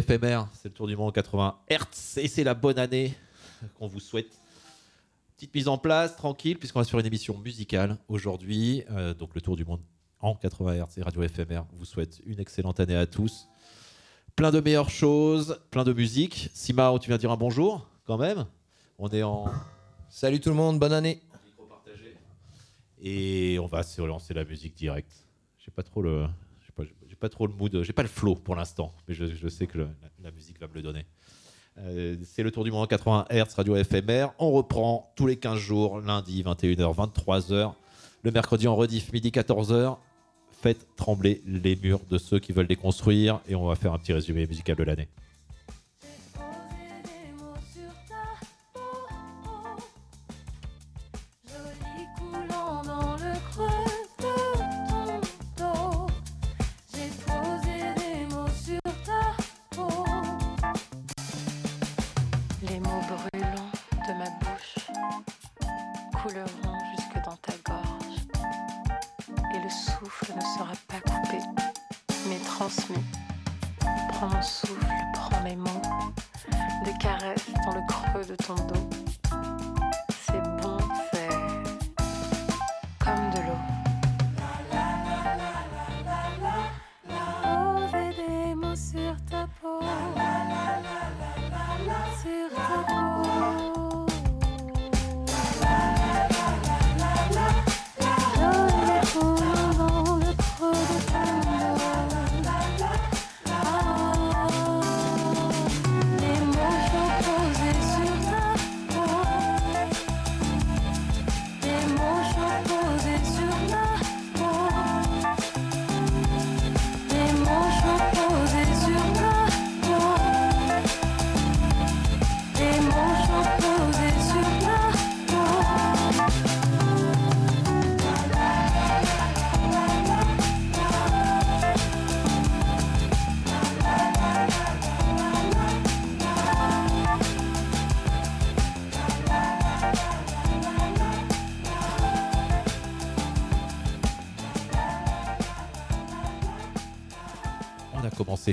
FMR, c'est le tour du monde 80 Hz et c'est la bonne année qu'on vous souhaite. Petite mise en place, tranquille, puisqu'on va faire une émission musicale aujourd'hui. Euh, donc le tour du monde en 80 Hz et Radio FMR vous souhaite une excellente année à tous. Plein de meilleures choses, plein de musique. Sima, tu viens dire un bonjour quand même On est en. Salut tout le monde, bonne année. Et on va se relancer la musique directe. J'ai pas trop le, pas, trop le mood, j'ai pas le flow pour l'instant, mais je, sais que la, musique va me le donner. Euh, c'est le tour du monde en 80 Hz, radio éphémère. On reprend tous les 15 jours, lundi 21h, 23h, le mercredi en rediff midi 14h. Faites trembler les murs de ceux qui veulent les construire et on va faire un petit résumé musical de l'année. De ton dos.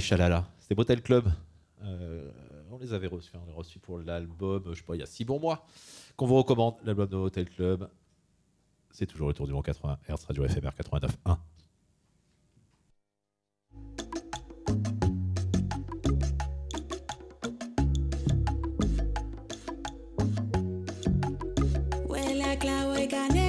Chalala. C'était Motel Club. Euh, on les avait reçus. On les a reçus pour l'album, je sais pas, il y a six bons mois. Qu'on vous recommande, l'album de Motel Club. C'est toujours le tour du monde 80 Hz, Radio FMR 89.1. Huele a clavo y canela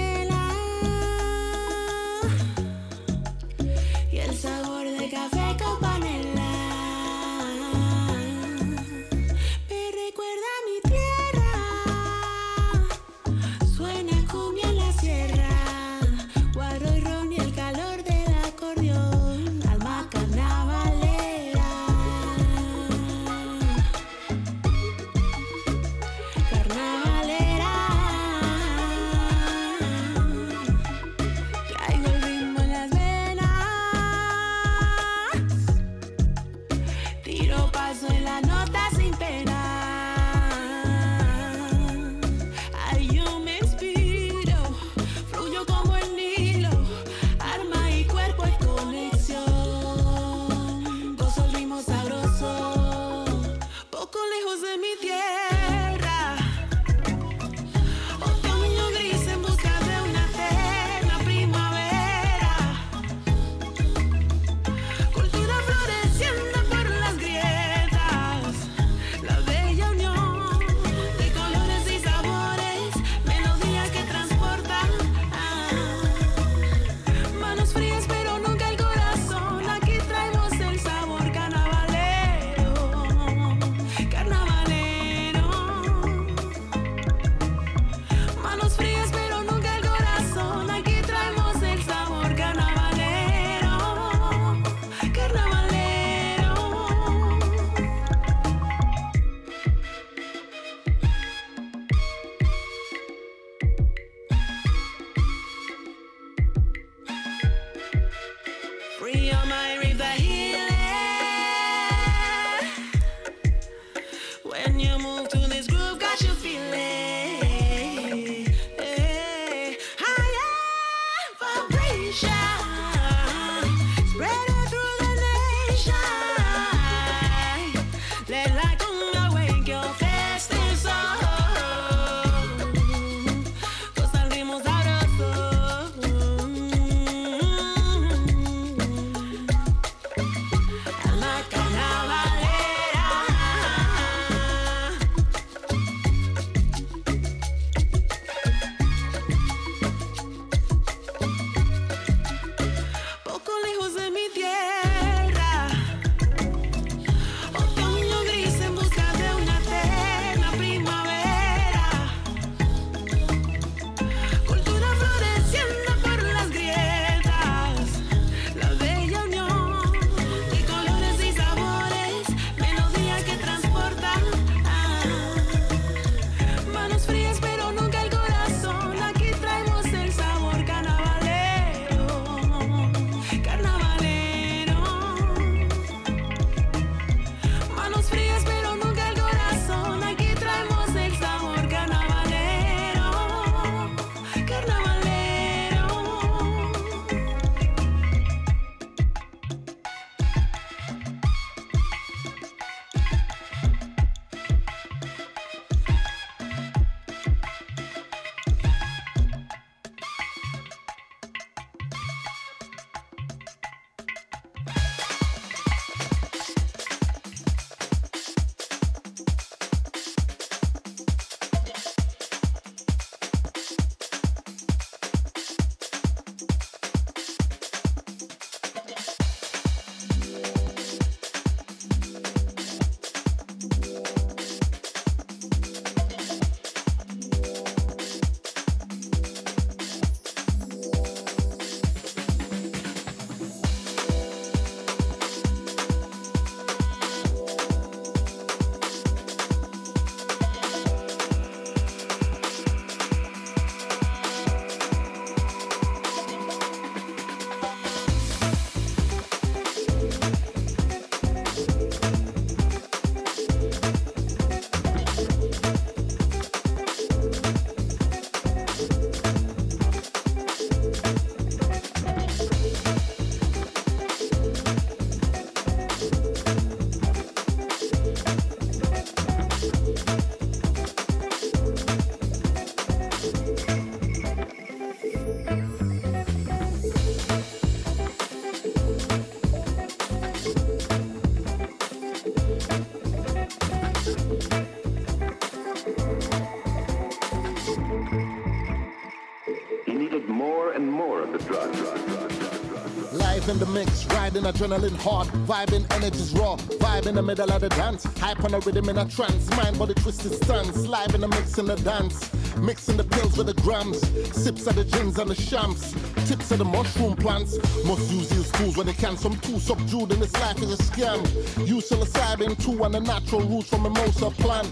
riding adrenaline hard, vibing energies raw, vibe in the middle of the dance, hype on a rhythm in a trance, mind body twisted stance, live in the mix in the dance, mixing the pills with the grams, sips of the gins and the shams, tips of the mushroom plants, must use these tools when they can, some too subdued in this life is a scam, use psilocybin too and the natural roots from a mosa plant,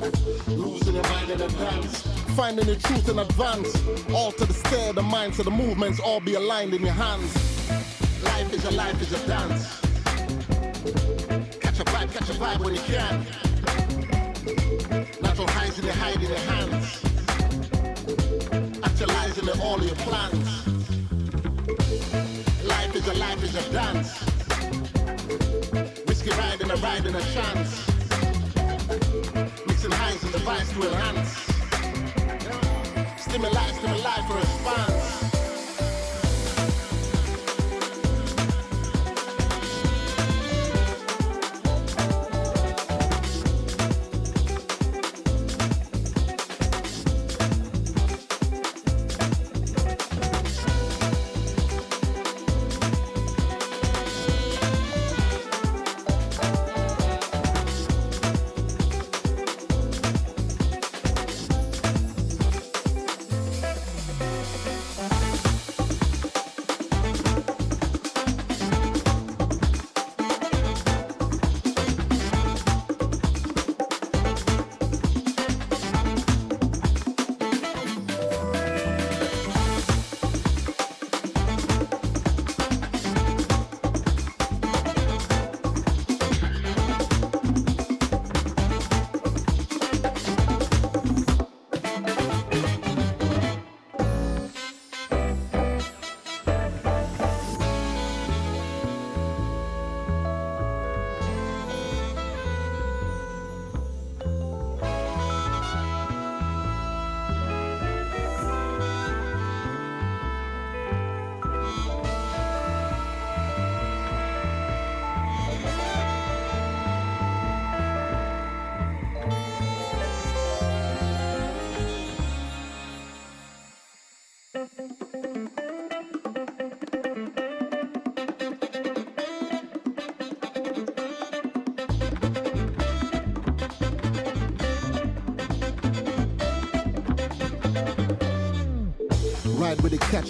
losing your mind in the dance, finding the truth in advance, alter the stare, the minds of the movements, all be aligned in your hands. Life is a life is a dance. Catch a vibe, catch a vibe when you can. Natural highs in the hide in the hands. Actualizing in all your plans. Life is a life is a dance. Whiskey ride and a ride and a chance. Mix device to enhance.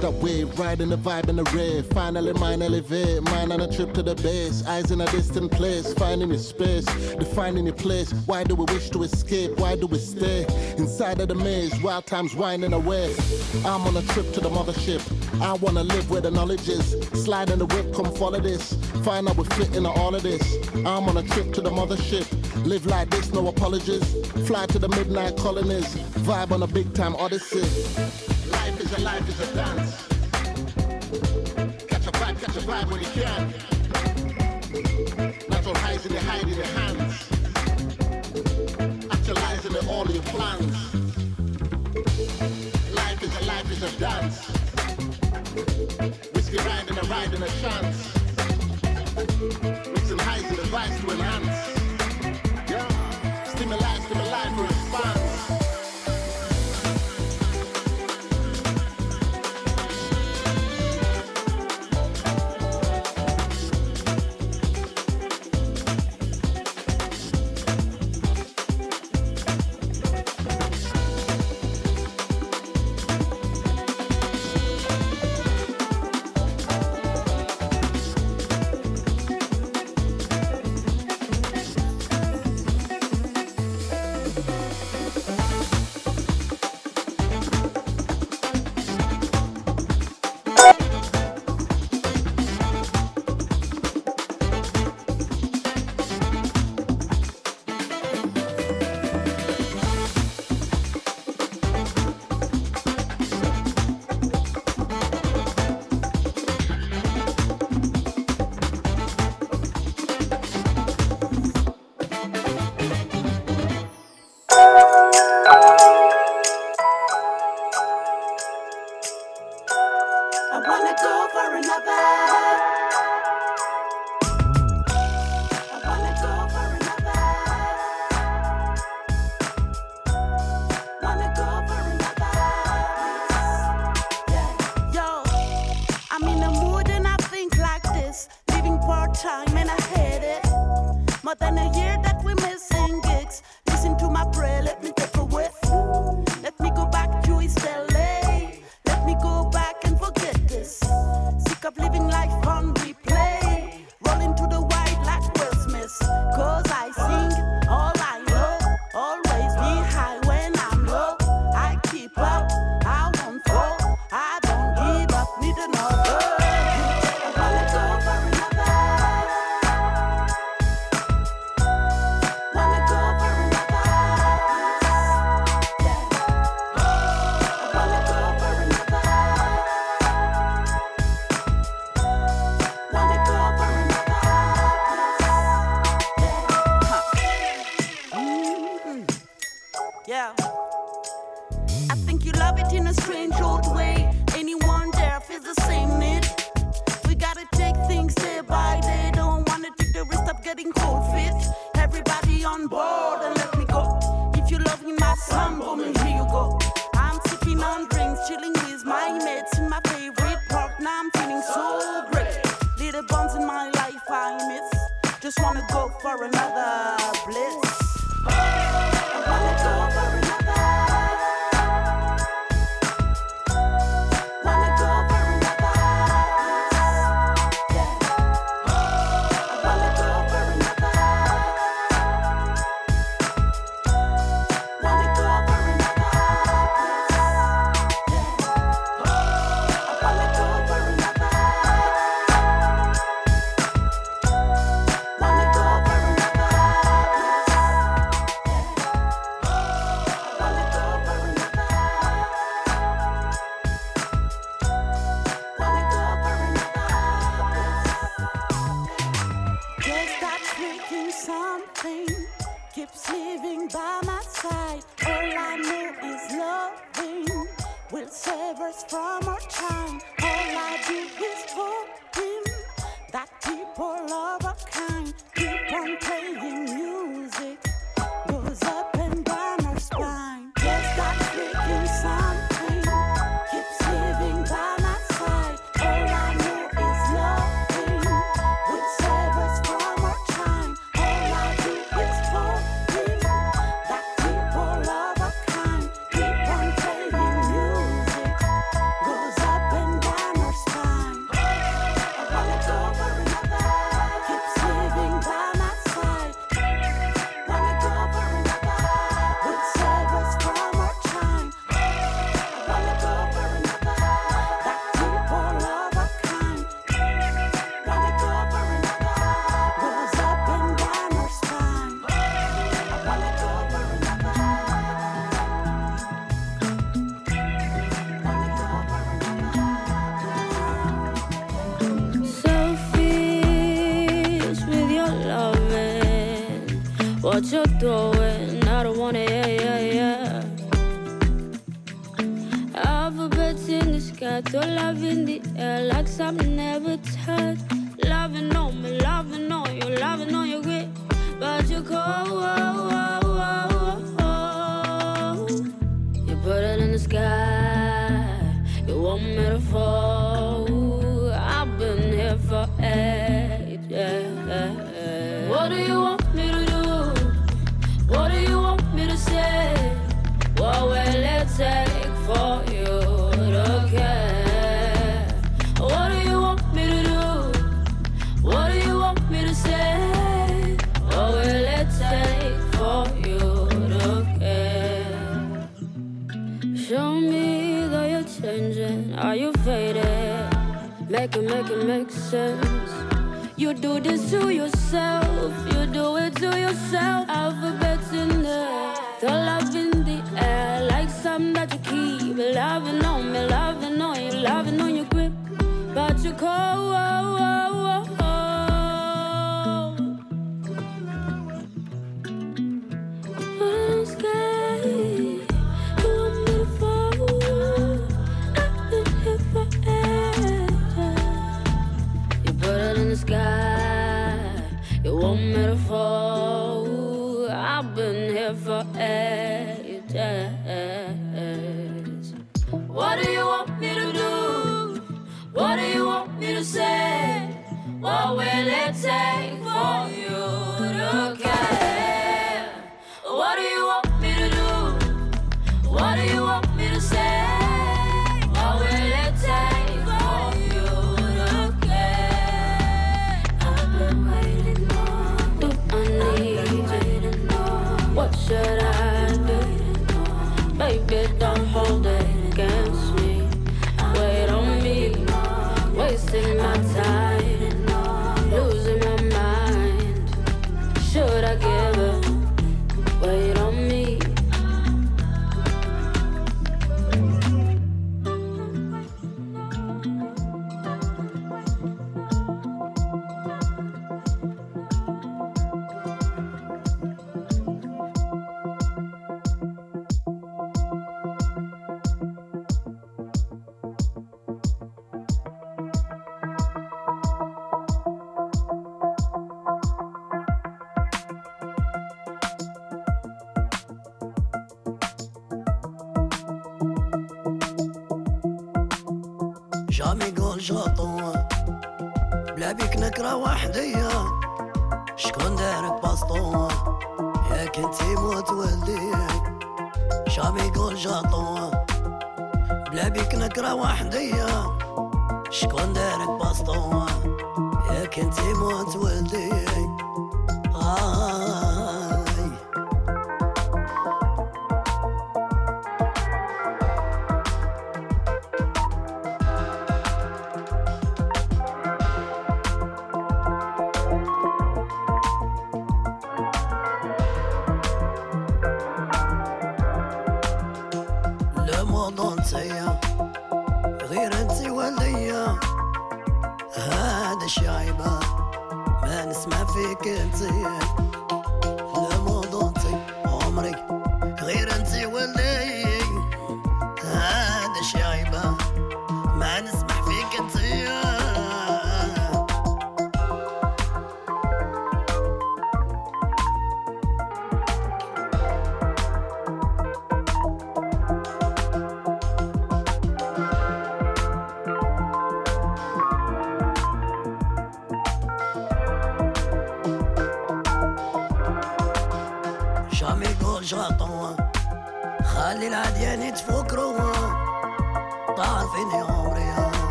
The catched wave, riding the vibe in the rave. Finally, mine elevate, mine on a trip to the base. Eyes in a distant place, finding your space, defining your place. Why do we wish to escape? Why do we stay inside of the maze? Wild times winding away. I'm on a trip to the mothership. I wanna live where the knowledge is. Slide in the whip, come follow this. Find out we fit into all of this. I'm on a trip to the mothership. Live like this, no apologies. Fly to the midnight colonies. Vibe on a big time odyssey. Life is a life is a dance slide when he can. In the hide in the hands. Actualizing all your plans. Life is a life is a dance.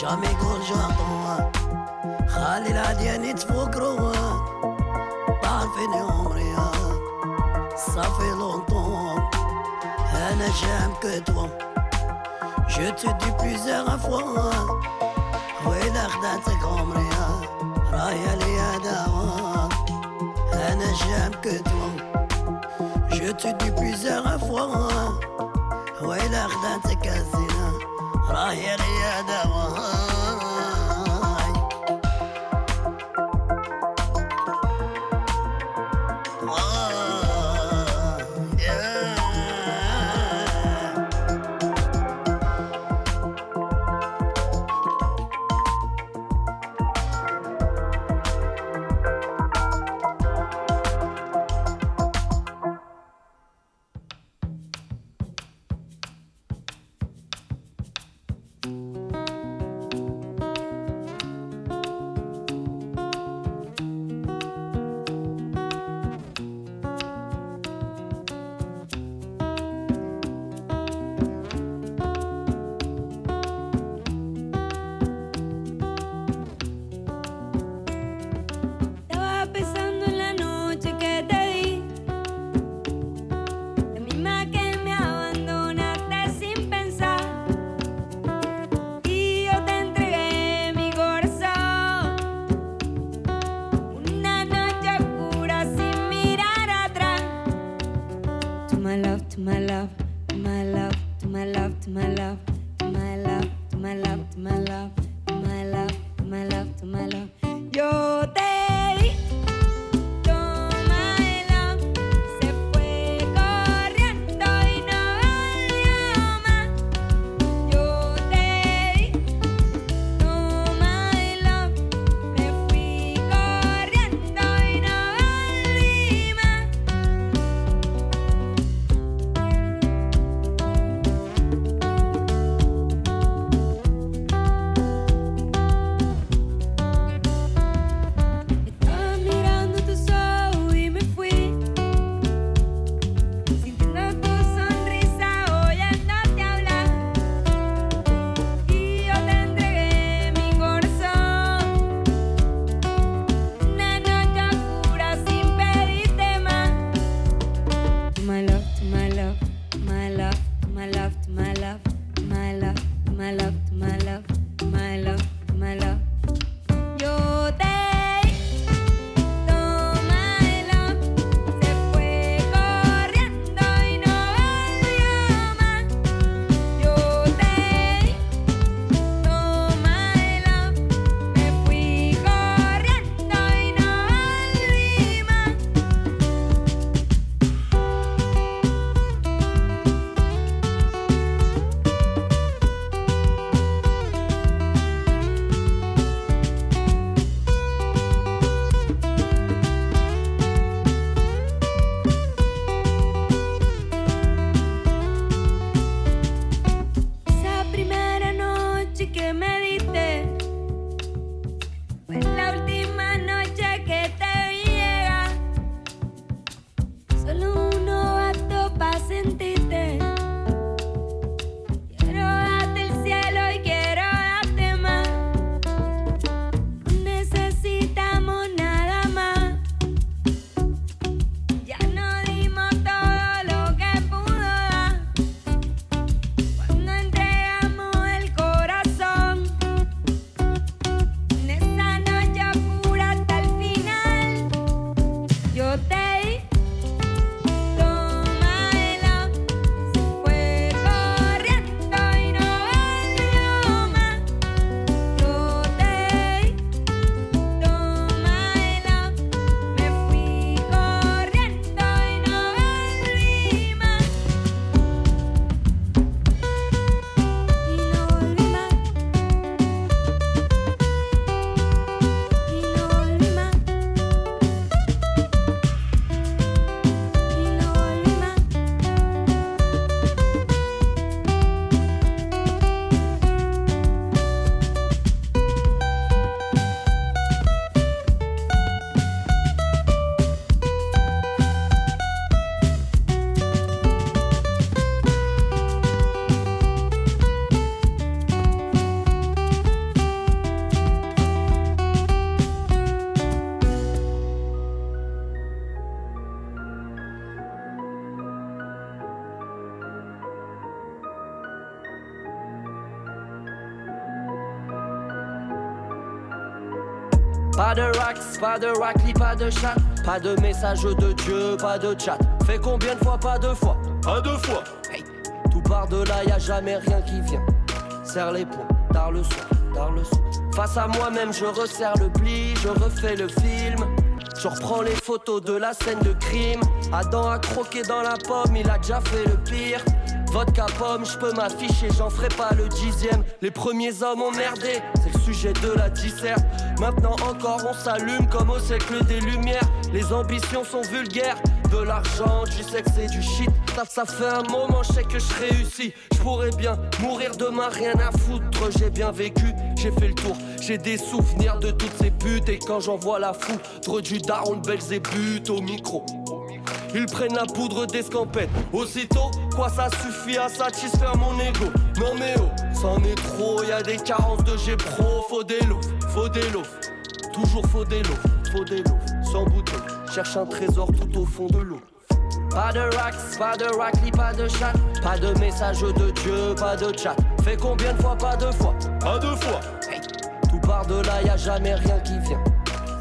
jamais gros jardin. Khalil Adien, it's for grow. Parfait de Omri, ça fait longtemps. Elle j'aime que toi. Je te dis plusieurs fois. Oui, l'ardent, c'est Omri. Rayali Adawa. Elle j'aime que toi. Je te dis plusieurs fois. Oui, l'ardent, c'est quasi. راهي رياده وهان pas de racli, pas de chat. Pas de message de Dieu, pas de chat. Fais combien de fois, pas deux fois? Pas deux fois. Hey. Tout part de là, y a jamais rien qui vient. Serre les poings, tard le soir, tard le soir. Face à moi-même, je resserre le pli, je refais le film. Je reprends les photos de la scène de crime. Adam a croqué dans la pomme, il a déjà fait le pire. Vodka pomme, je peux m'afficher, j'en ferai pas le dixième. Les premiers hommes ont merdé, c'est le sujet de la disserte. Maintenant encore on s'allume comme au siècle des lumières. Les ambitions sont vulgaires, de l'argent, sais que c'est du shit. Ça, ça fait un moment, je sais que je réussis. Je pourrais bien mourir demain, rien à foutre. J'ai bien vécu, j'ai fait le tour. J'ai des souvenirs de toutes ces putes. Et quand j'en vois la foudre du daron de Belzébuth au micro. Ils prennent la poudre d'escampette. Aussitôt, quoi ça suffit à satisfaire mon ego. Non mais oh, c'en est trop, y a des carences de G pro. Faut des lots, faut des lots. Toujours faut des lots, faut des lots. Sans bouteille, cherche un trésor tout au fond de l'eau. Pas de racks, pas de racli, pas de chat. Pas de message de Dieu, pas de chat. Fais combien de fois, pas deux fois? Pas deux fois. Tout part de là, y a jamais rien qui vient.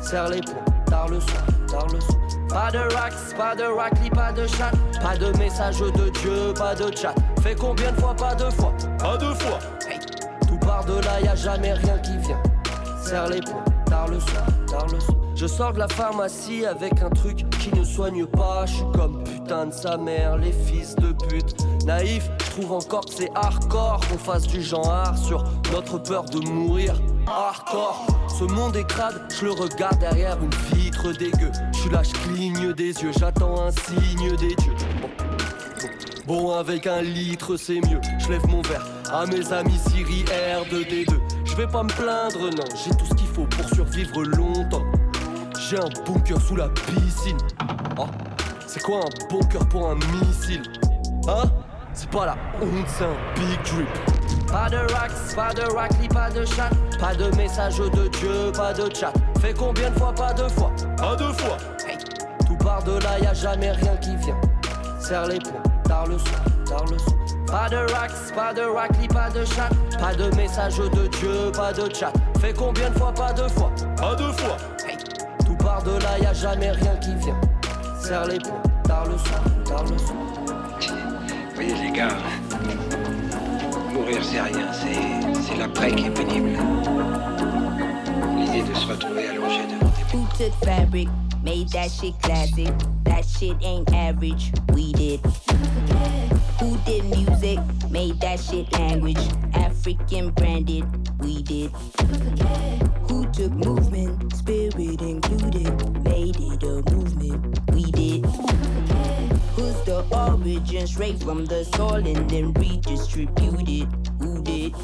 Serre les poings, tard le soir, tard le soir. Pas de racks, pas de racli, pas de chat. Pas de message de Dieu, pas de chat. Fais combien de fois, pas deux fois? Pas deux fois. Hey. Tout part de là, y a jamais rien qui vient. Je sors de la pharmacie avec un truc qui ne soigne pas. Je suis comme putain de sa mère, les fils de pute. Naïf, trouve encore que c'est hardcore qu'on fasse du genre sur notre peur de mourir. Hardcore, ce monde est crade, je le regarde derrière une vitre dégueu. Je là, je cligne des yeux, j'attends un signe des dieux. Bon, bon, avec un litre c'est mieux. Je lève mon verre à mes amis Siri R2D2. Je vais pas me plaindre, non, j'ai tout ce qu'il faut pour survivre longtemps. J'ai un bunker sous la piscine. Oh, c'est quoi un bunker pour un missile? Hein? C'est pas la honte, c'est un big drip. Pas de racks, pas de racli, pas de chat. Pas de message de Dieu, pas de chat. Fais combien de fois, pas deux fois? Pas deux fois. Hey. Tout part de là, y a jamais rien qui vient. Serre les poings, tard le soir, tard le soir. Pas de racks, pas de racli, pas de chat. Pas de message de Dieu, pas de chat. Fais combien de fois, pas deux fois? Pas deux fois. Hey. Tout part de là, y a jamais rien qui vient. Serre les poings, tard le soir, tard le soir. Vous voyez les gars, mourir c'est rien, c'est, c'est l'après qui est pénible. L'idée de se retrouver allongé devant took fabric, made that shit classic? That shit ain't average, we did. Who did music, made that shit language? African branded, we did. Who took movement, spirit included, made it a movement, we did. Who's the origin straight from the soil and then redistributed? Who did?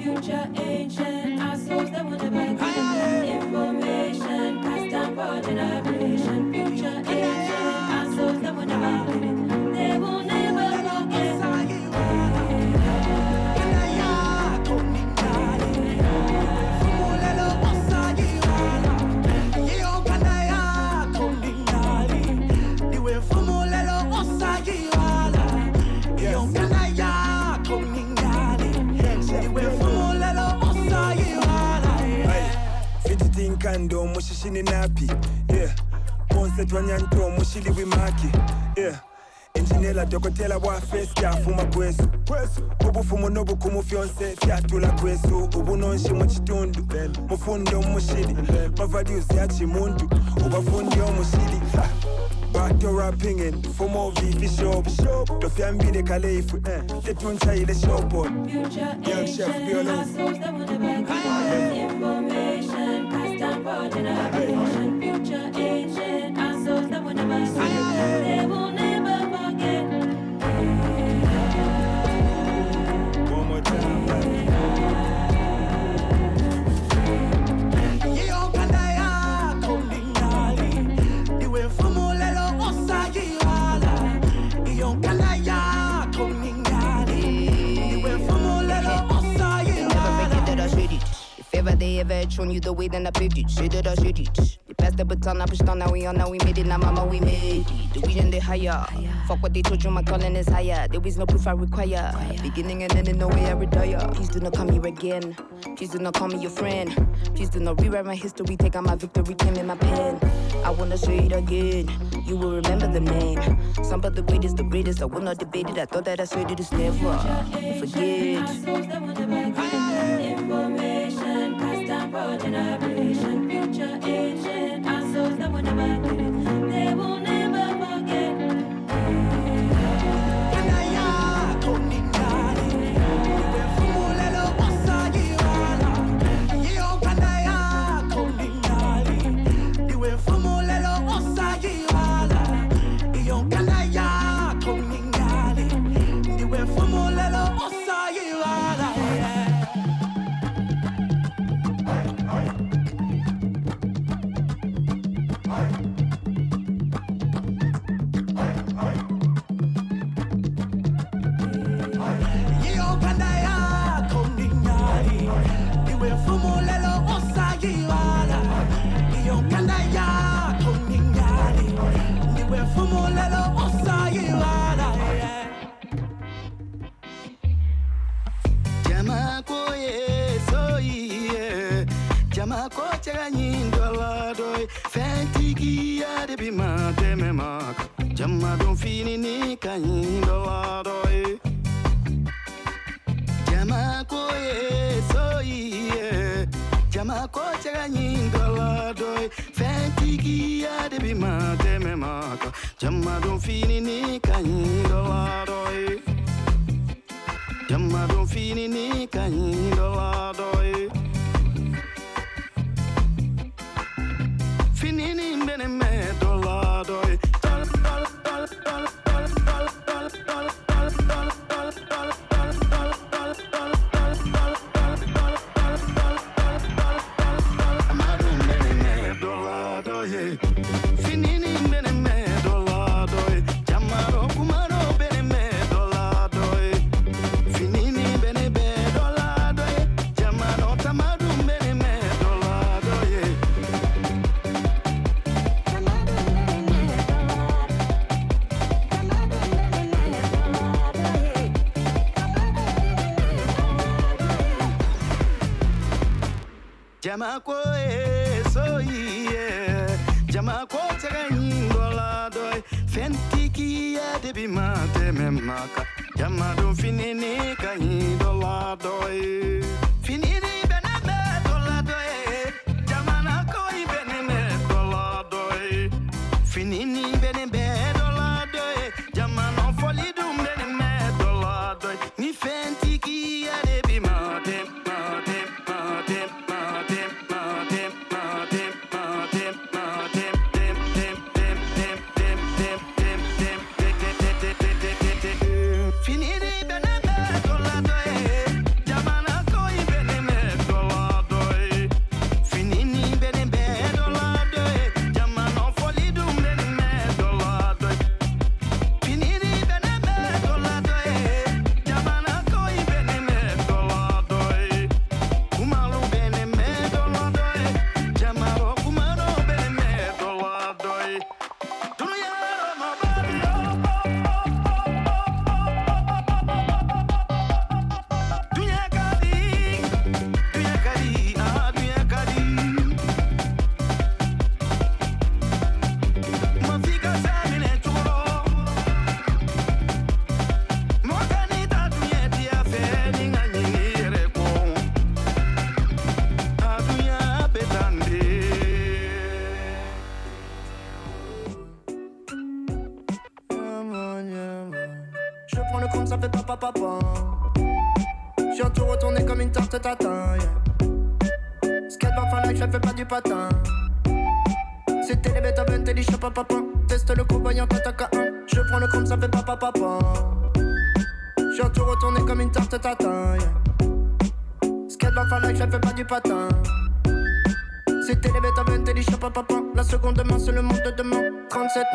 Future ancient, our souls that will never get information born in a vision, future. Asian, I saw someone about living. Kando mushishini napi? Yeah. Bonse twanyanto mushili wimaki yeah. Injinela dokotela bwaffe syafuma kwesu ubufumu n'obukumu fyonse fyatula kwesu ubunonshi mu kitundu mufundi omushiri mavalues ya kimuntu ubafundi omushiri Back your rapping for more beef shop. Shop. The calif. The. Eh. Young chef, be alone. Information, I stand for generation. Future agent, our souls that will never sleep. They will If ever they ever shown you the way, then I paved it. Shit that I said it. The passed the baton, I pushed on, now we on, now we made it, now mama, we made it. The vision they higher. Fuck what they told you, my calling is higher. There is no proof I require. Beginning and ending, no way I retire. Please do not come here again. Please do not call me your friend. Please do not rewrite my history, take out my victory, came in my pen. I wanna say it again. You will remember the name. Some of the greatest, the greatest. I will not debate it. I thought that I said it is never forget. Information Marginalization, future agent. chaganyin dola doi fenti kia de bima me mak jamma don fini ni kanyin dola doi. Jama ko fenti kia me mak jamma don fini ni kanyin dola doi. Jamma don ni niin, niin meni me tuon laadoi. Jama ko e so ye Jama tega nyingola doy. Fenti ki ya debi ma teme maka. Jama do finini ka nyingola doy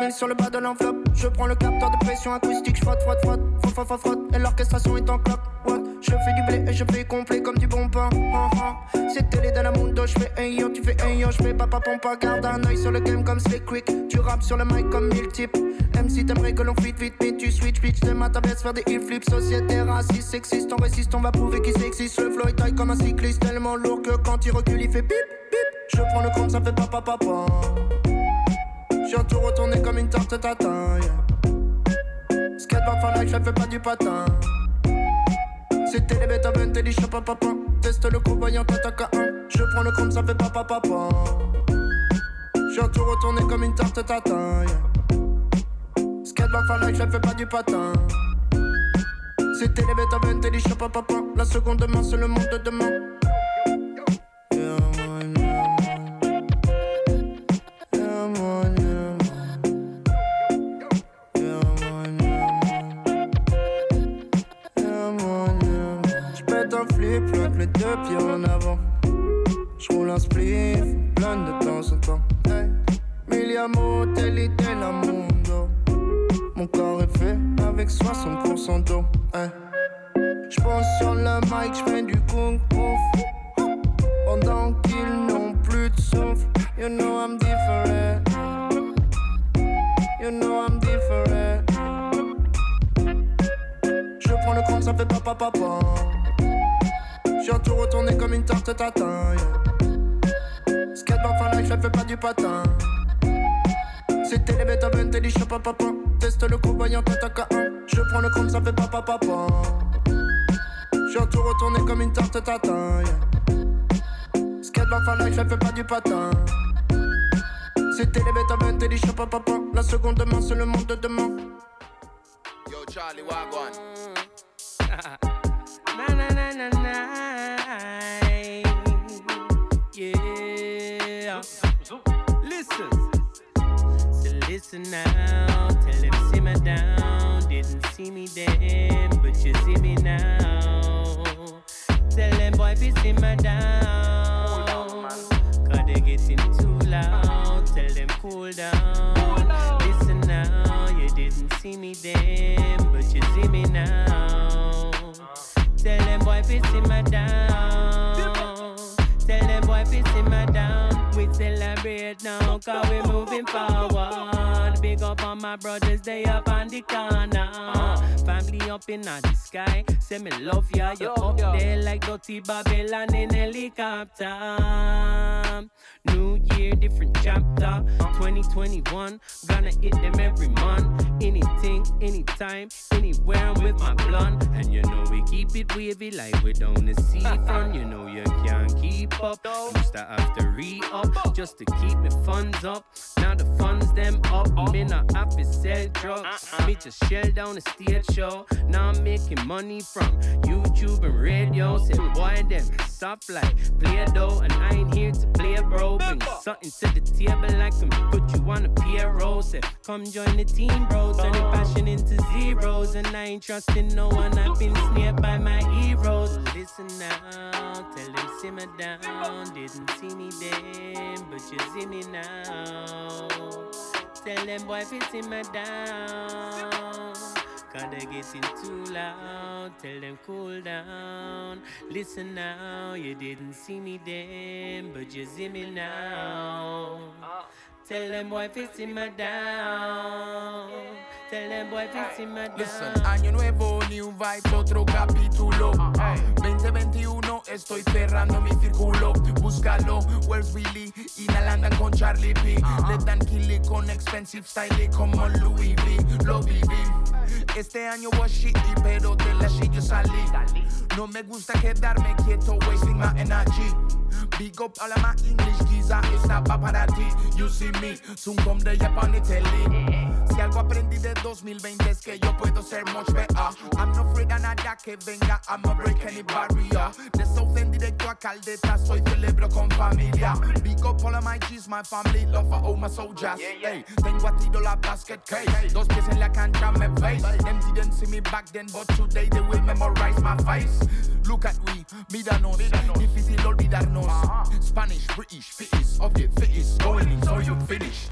37 000 sur le bas de l'enveloppe. Je prends le capteur de pression acoustique, je frotte, frotte, frotte, frotte, frotte, frotte. Et l'orchestration est en cloque. What? Je fais du blé et je fais complet comme du bon pain. Ah, ah. C'était les de la mundo, je fais un yo, tu fais un yo, je fais papa pompa. Garde un oeil sur le game comme Slick Quick. Tu rappes sur le mic comme mille types. MC t'aimerais que l'on fit vite, mais tu switch, bitch. Demain ta veste faire des hill flips. Société raciste, sexiste, on résiste, on va prouver qu'il s'existe. Le flow est taille comme un cycliste, tellement lourd que quand il recule, il fait bip, bip. Je prends le compte, ça fait papa, papa. J'ai tout retourné comme une tarte tatin. Yeah. Skateboard fan like, je fais pas du patin. C'était les Beethoven, t'es dit papa. Teste le coup, voyant t'attaque à un. Je prends le compte, ça fait papa, papa. J'ai tout retourné comme une tarte tatin. Yeah. Skateboard fan like, je fais pas du patin. C'était les Beethoven, dit papa, papa. La seconde main, c'est le monde de demain. Deux pieds en avant. J'roule un spliff, plein de temps en temps. Hey. Miliamo, telle idée, la mundo. Mon corps est fait avec 60% d'eau. Hey. J'pense sur le mic, j'fais du kung fu. Pendant qu'ils n'ont plus de souffle. You know I'm different. You know I'm different. Je prends le compte, ça fait papa papa. J'ai tout retourné comme une tarte tatin. Yeah. Skateboard fan like, je fais pas du patin. C'était les Beethoven, t'es dit papa papa. Teste le coup, voyant t'attaque à un. Je prends le compte, ça fait papa papa. J'ai tout retourné comme une tarte tatin. Yeah. Skateboard fan like, je fais pas du patin. C'était les Beethoven, t'es dit papa papa. La seconde main, c'est le monde de demain. Yo, Charlie, Wagwan. Yeah. Listen. So listen now. Tell simmer down. Didn't see me then, but you see me now. Tell them boy simmer down. Cause they getting too loud. Tell them cool down. Listen now. You didn't see me then, but you see me now. Tell them boy fi simmer down. Tell them boy fi simmer down. We celebrate now, cause we moving forward. Big up on my brothers, they up on the corner. Uh. Family up in the sky, say me love ya. You up there like dirty Babylon in helicopter. New year, different chapter. 2021, gonna hit them every month. Anything, anytime, anywhere I'm with my blunt. And you know we keep it wavy like we down the seafront. You know you can't keep up. Used to have to re up just to keep me funds up. Now the funds them up. Me not have to sell drugs. Uh-uh. Me just shell down the stage show. Now I'm making money from YouTube and radio. Say boy them soft like play dough. And I ain't here to play bro. Bring something to the table like some put you on a PRO. Say come join the team bro. Turn your uh-huh. passion into zeros. And I ain't trusting no one. I've been snared by my heroes. Listen now, tell them simmer down. Didn't see me then, but you see me now. Tell them boy fi simmer down. Cause they getting too loud. Tell them cool down. Listen now, you didn't see me then, but you see me now. Tell them boy fi simmer down. Tell them boy fi simmer down. Listen, año nuevo, new vibe, otro capítulo. 2021, estoy cerrando mi círculo. Búscalo, where's Willy? Inhalando con Charlie P. Le dan kill con expensive style como Louis V. Lo viví. Este año was shitty, pero de la shit yo salí. No me gusta quedarme quieto, wasting my energy. Big up all my English it's not para ti. You see me, soon come the Japan telly. Si algo aprendí de 2020 es que yo puedo ser much better. I'm not afraid a nada que venga, I'ma break any barrier. De South End directo a Caldeta, soy celebro con familia. Big up all of my G's, my family, love for all my soldiers. Hey, tengo a tiro la basket case. Dos pies en la cancha me face. Them didn't see me back then, but today they will memorize my face. Look at we, míranos, difícil olvidarnos. Spanish, British, fittest of the fittest, going in, so you finish.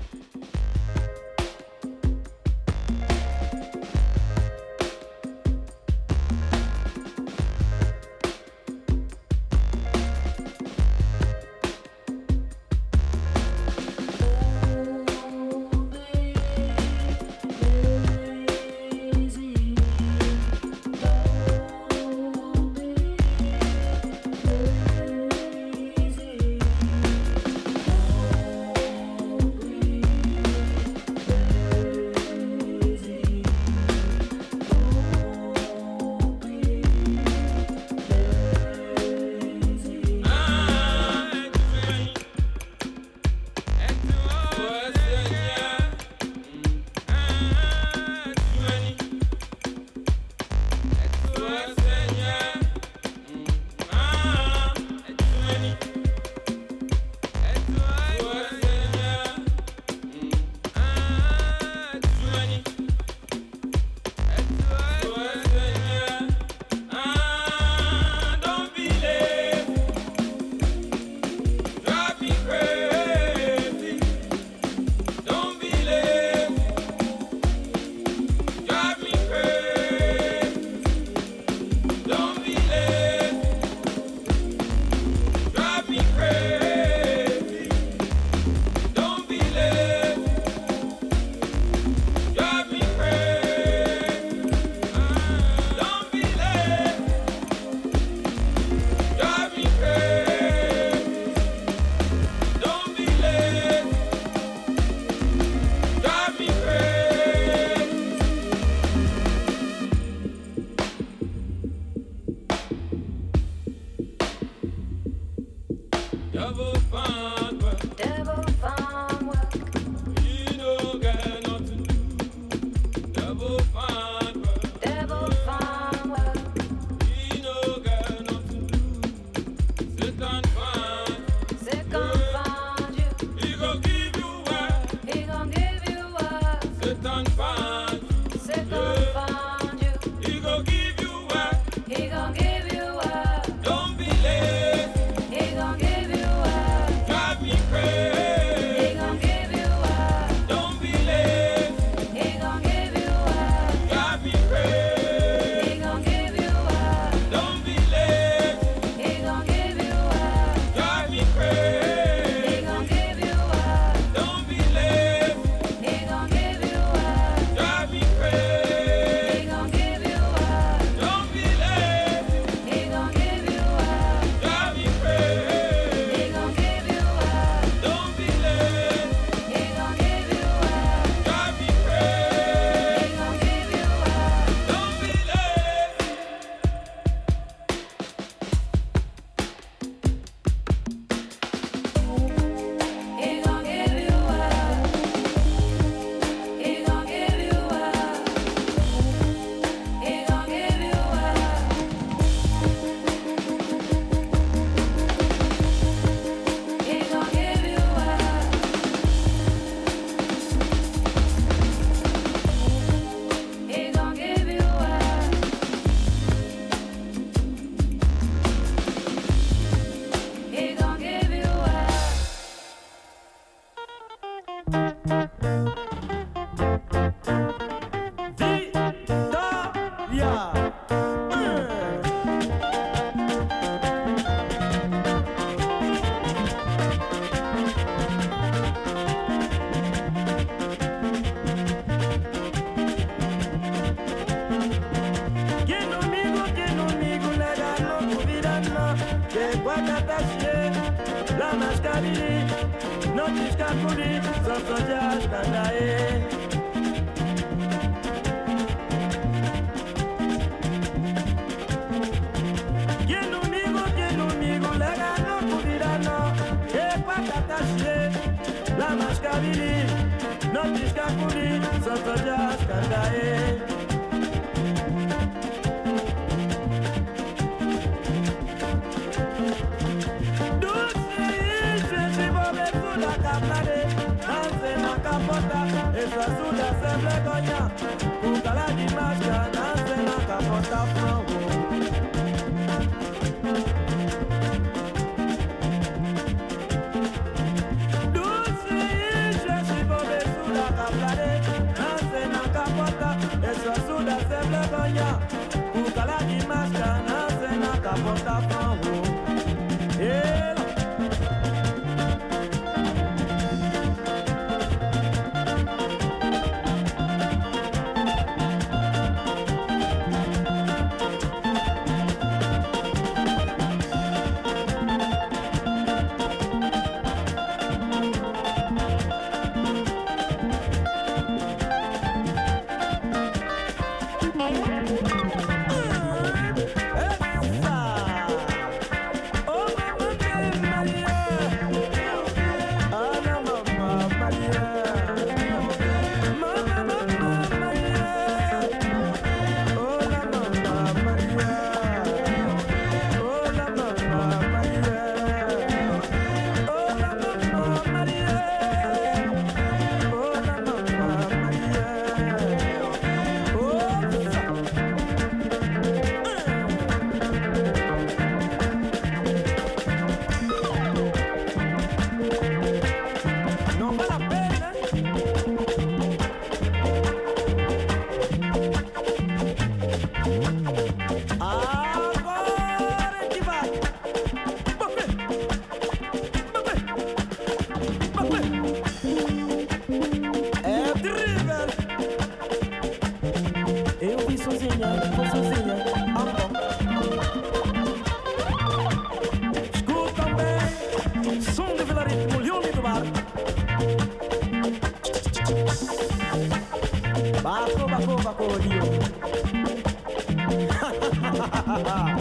是吧。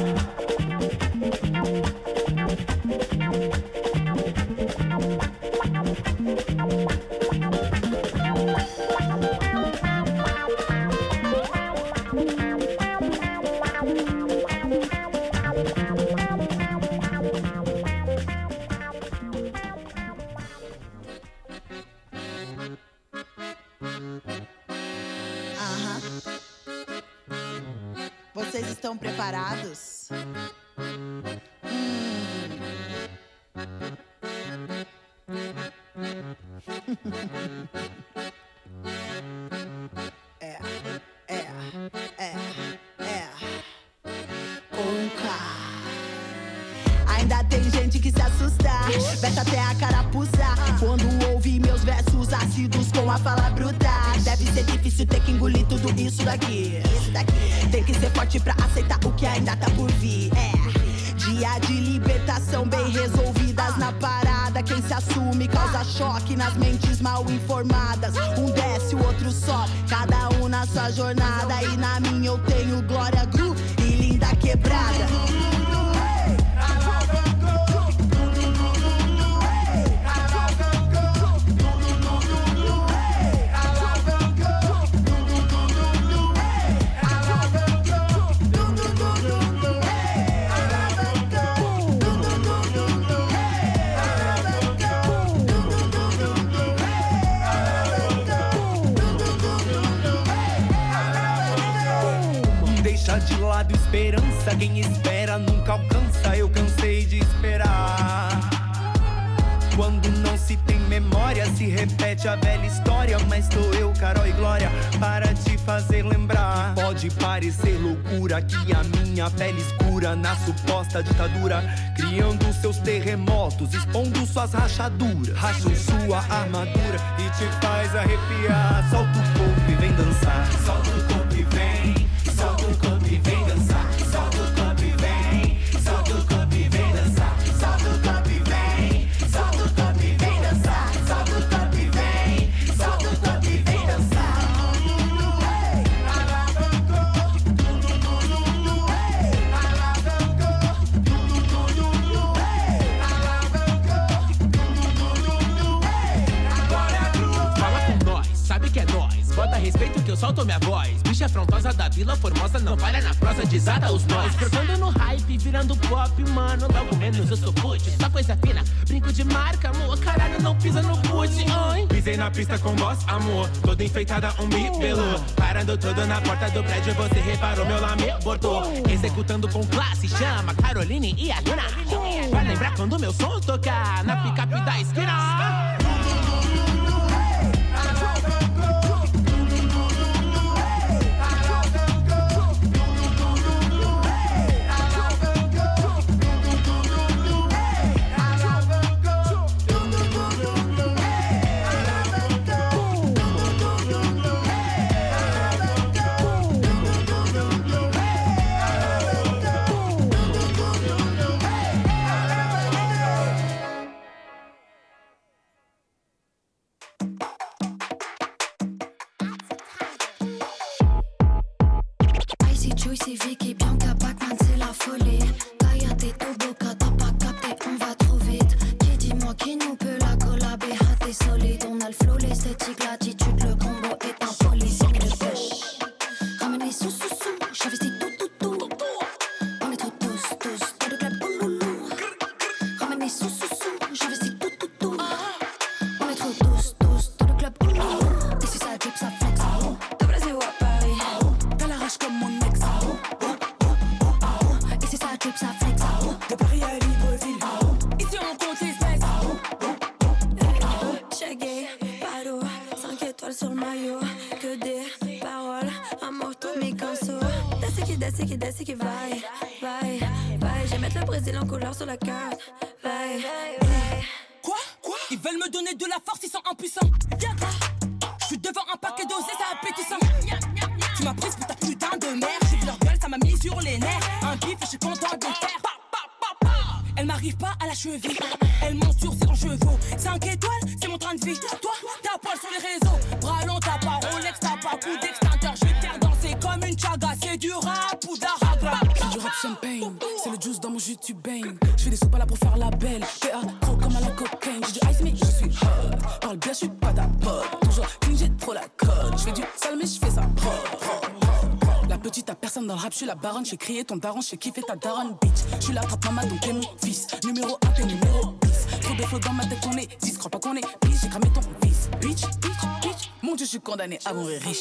baronne, j'ai crié ton daron, j'ai kiffé ta daronne, bitch. Je suis la trappe maman, donc t'es mon fils. Numéro 1, t'es numéro 10. Trop de flots dans ma tête, on est 10. Crois pas qu'on est bitch, j'ai cramé ton fils. Bitch, bitch, bitch. Mon dieu, je suis condamné à mourir riche.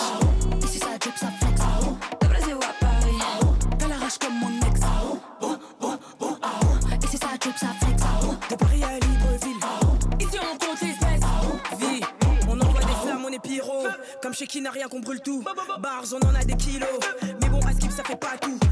Ici, ça drip, ça flex. De Brésil à Paris. T'as la rage comme mon ex. Bon, bon, Ici, ça drip, ça flex. De Paris à Libreville. Ici, on compte les fesses. Vie. On envoie des flammes, on est pyro. Comme chez qui n'a rien qu'on brûle tout. Bars, on en a des kilos. back you.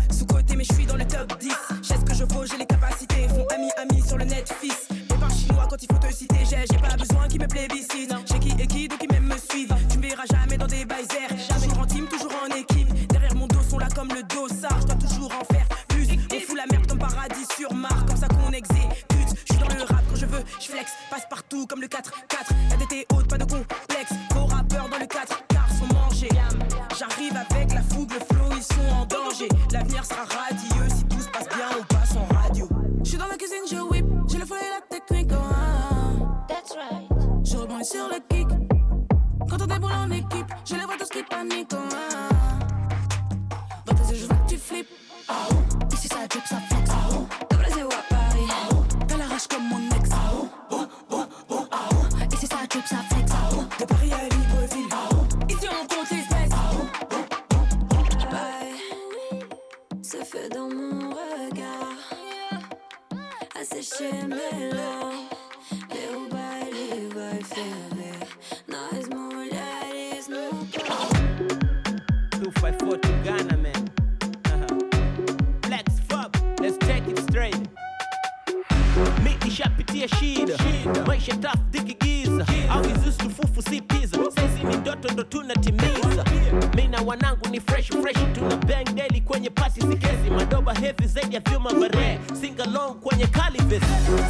wanangu ni fresh fresh, tuna bang daily kwenye pati sikezi, madoba heavy zaidi ya vyuma bare, singalong kwenye calives.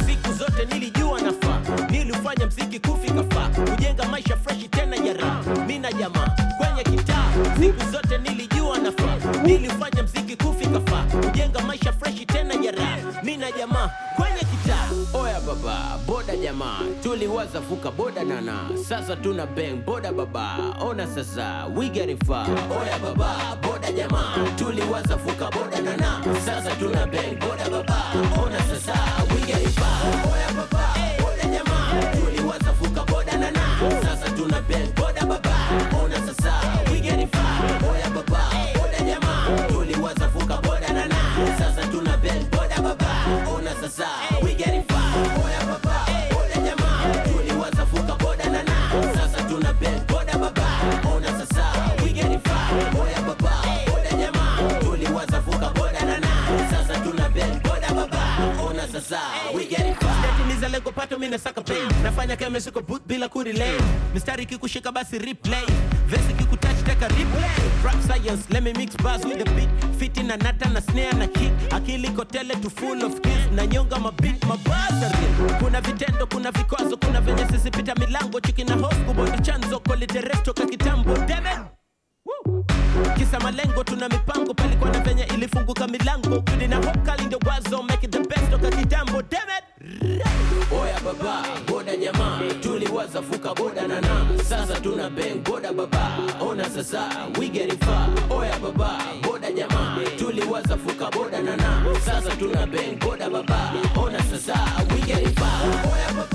Siku zote nilijua nafaa, nilifanya mziki kufika faa, kujenga maisha fresh tena ya raha, mina jamaa kwenye kitaa. Siku zote nilijua nafaa, nilifanya mziki kufika faa, kujenga maisha fresh tena ya raha, mina jamaa kwenye kitaa. Oya baba boda jamaa, tuliwaza fuka boda nana, sasa tuna bang boda baba, ona sasa we getting far oya baba boda jamaa. Tuliwaza fuka boda nana sasa tuna bang boda baba. Ona sasa far. Oya baba boda jamaa. Tuliwaza fuka boda nana sasa tuna bang boda baba. Ona sasa far. Oya baba boda jamaa. Tuliwaza fuka boda nana sasa tuna bang boda baba. Ona sasa we getting we getting far Sijatimiza lengo pato nafanya kama siko boot bila kurelay. Mistari kikushika basi replay. Verse kikutouch taka replay. Rap science let me mix bars with the beat. Fit na nata na snare na kick. Akili kotele to full of skills. Na nyonga mabit mabazari kuna vitendo kuna vikwazo kuna venye sisi pita milango. Chiki na hofu kubondi chanzo koliteresto ka kitambo Kisa malengo tuna mipango palikuwa na venye ilifunguka milango. Kudi na hope kali ndio wazo make it the best toka kitambo damn it. Oya baba boda jamaa tuliwaza fuka boda na na, sasa tuna bang boda baba ona sasa we getting far. Oya baba boda jamaa tuliwaza fuka boda na na, sasa tuna bang boda baba ona sasa we getting far. Oya baba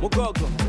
Mococo.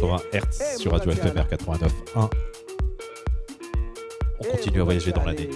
80 Hz eh, sur Radio FMR 89.1. On continue à voyager dans l'année.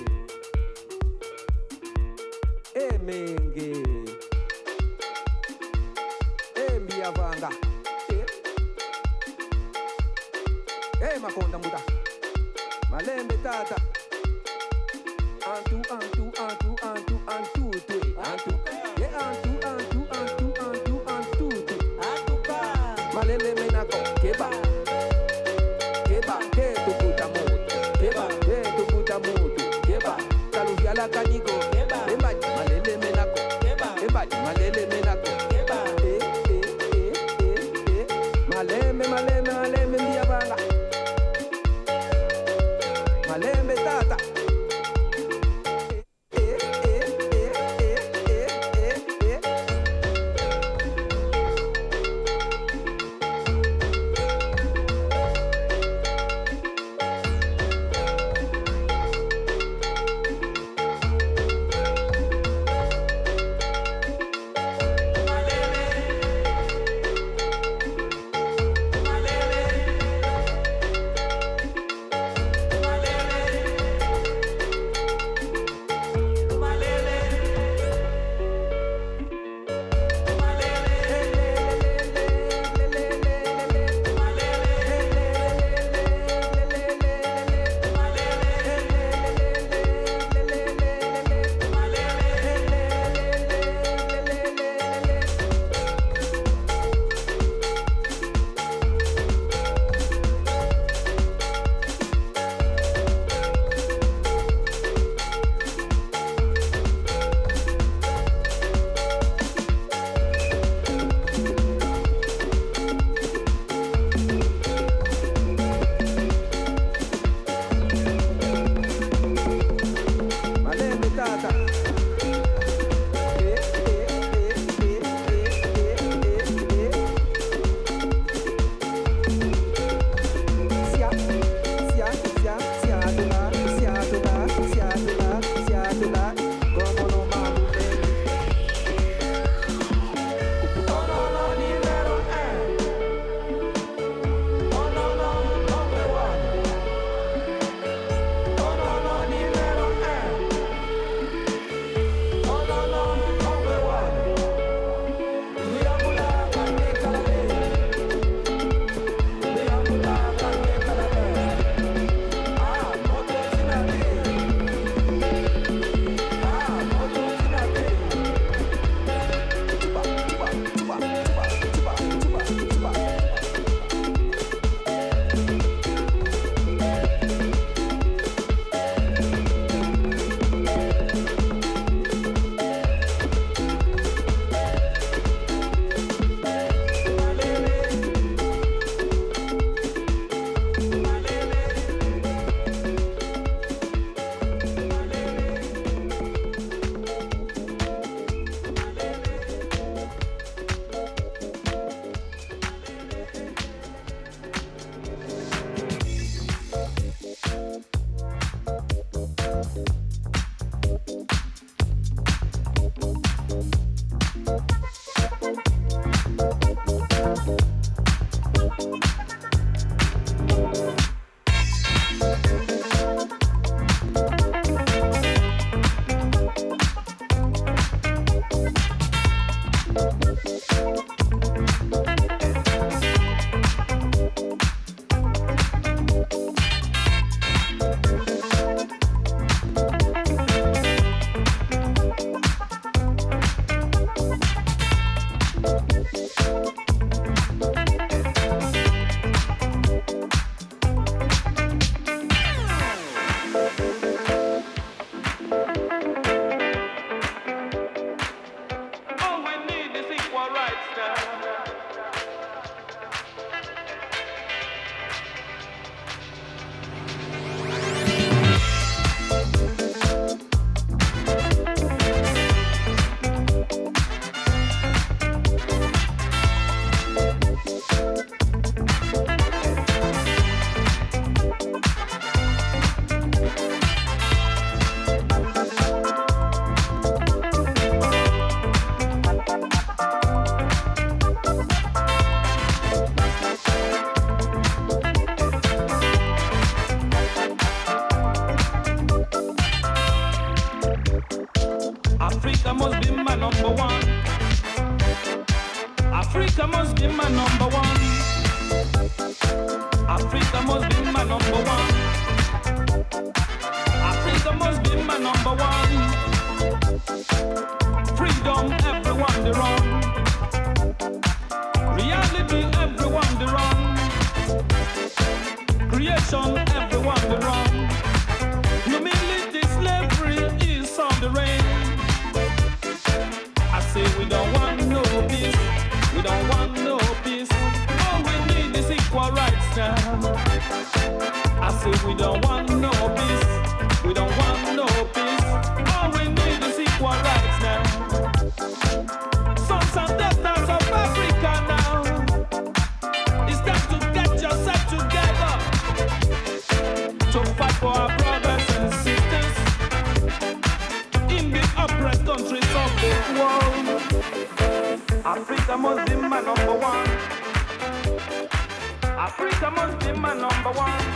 Africa must be my number one. Africa must be my number one. Africa must be my number one. Africa must be my number one. Freedom, everyone, they're on. We don't want no peace. We don't want no peace. All we need is equal rights now. Sons and daughters of Africa now. It's time to get yourself together to fight for our brothers and sisters in the oppressed countries of the world. Africa must be my number one. Africa must be my number one.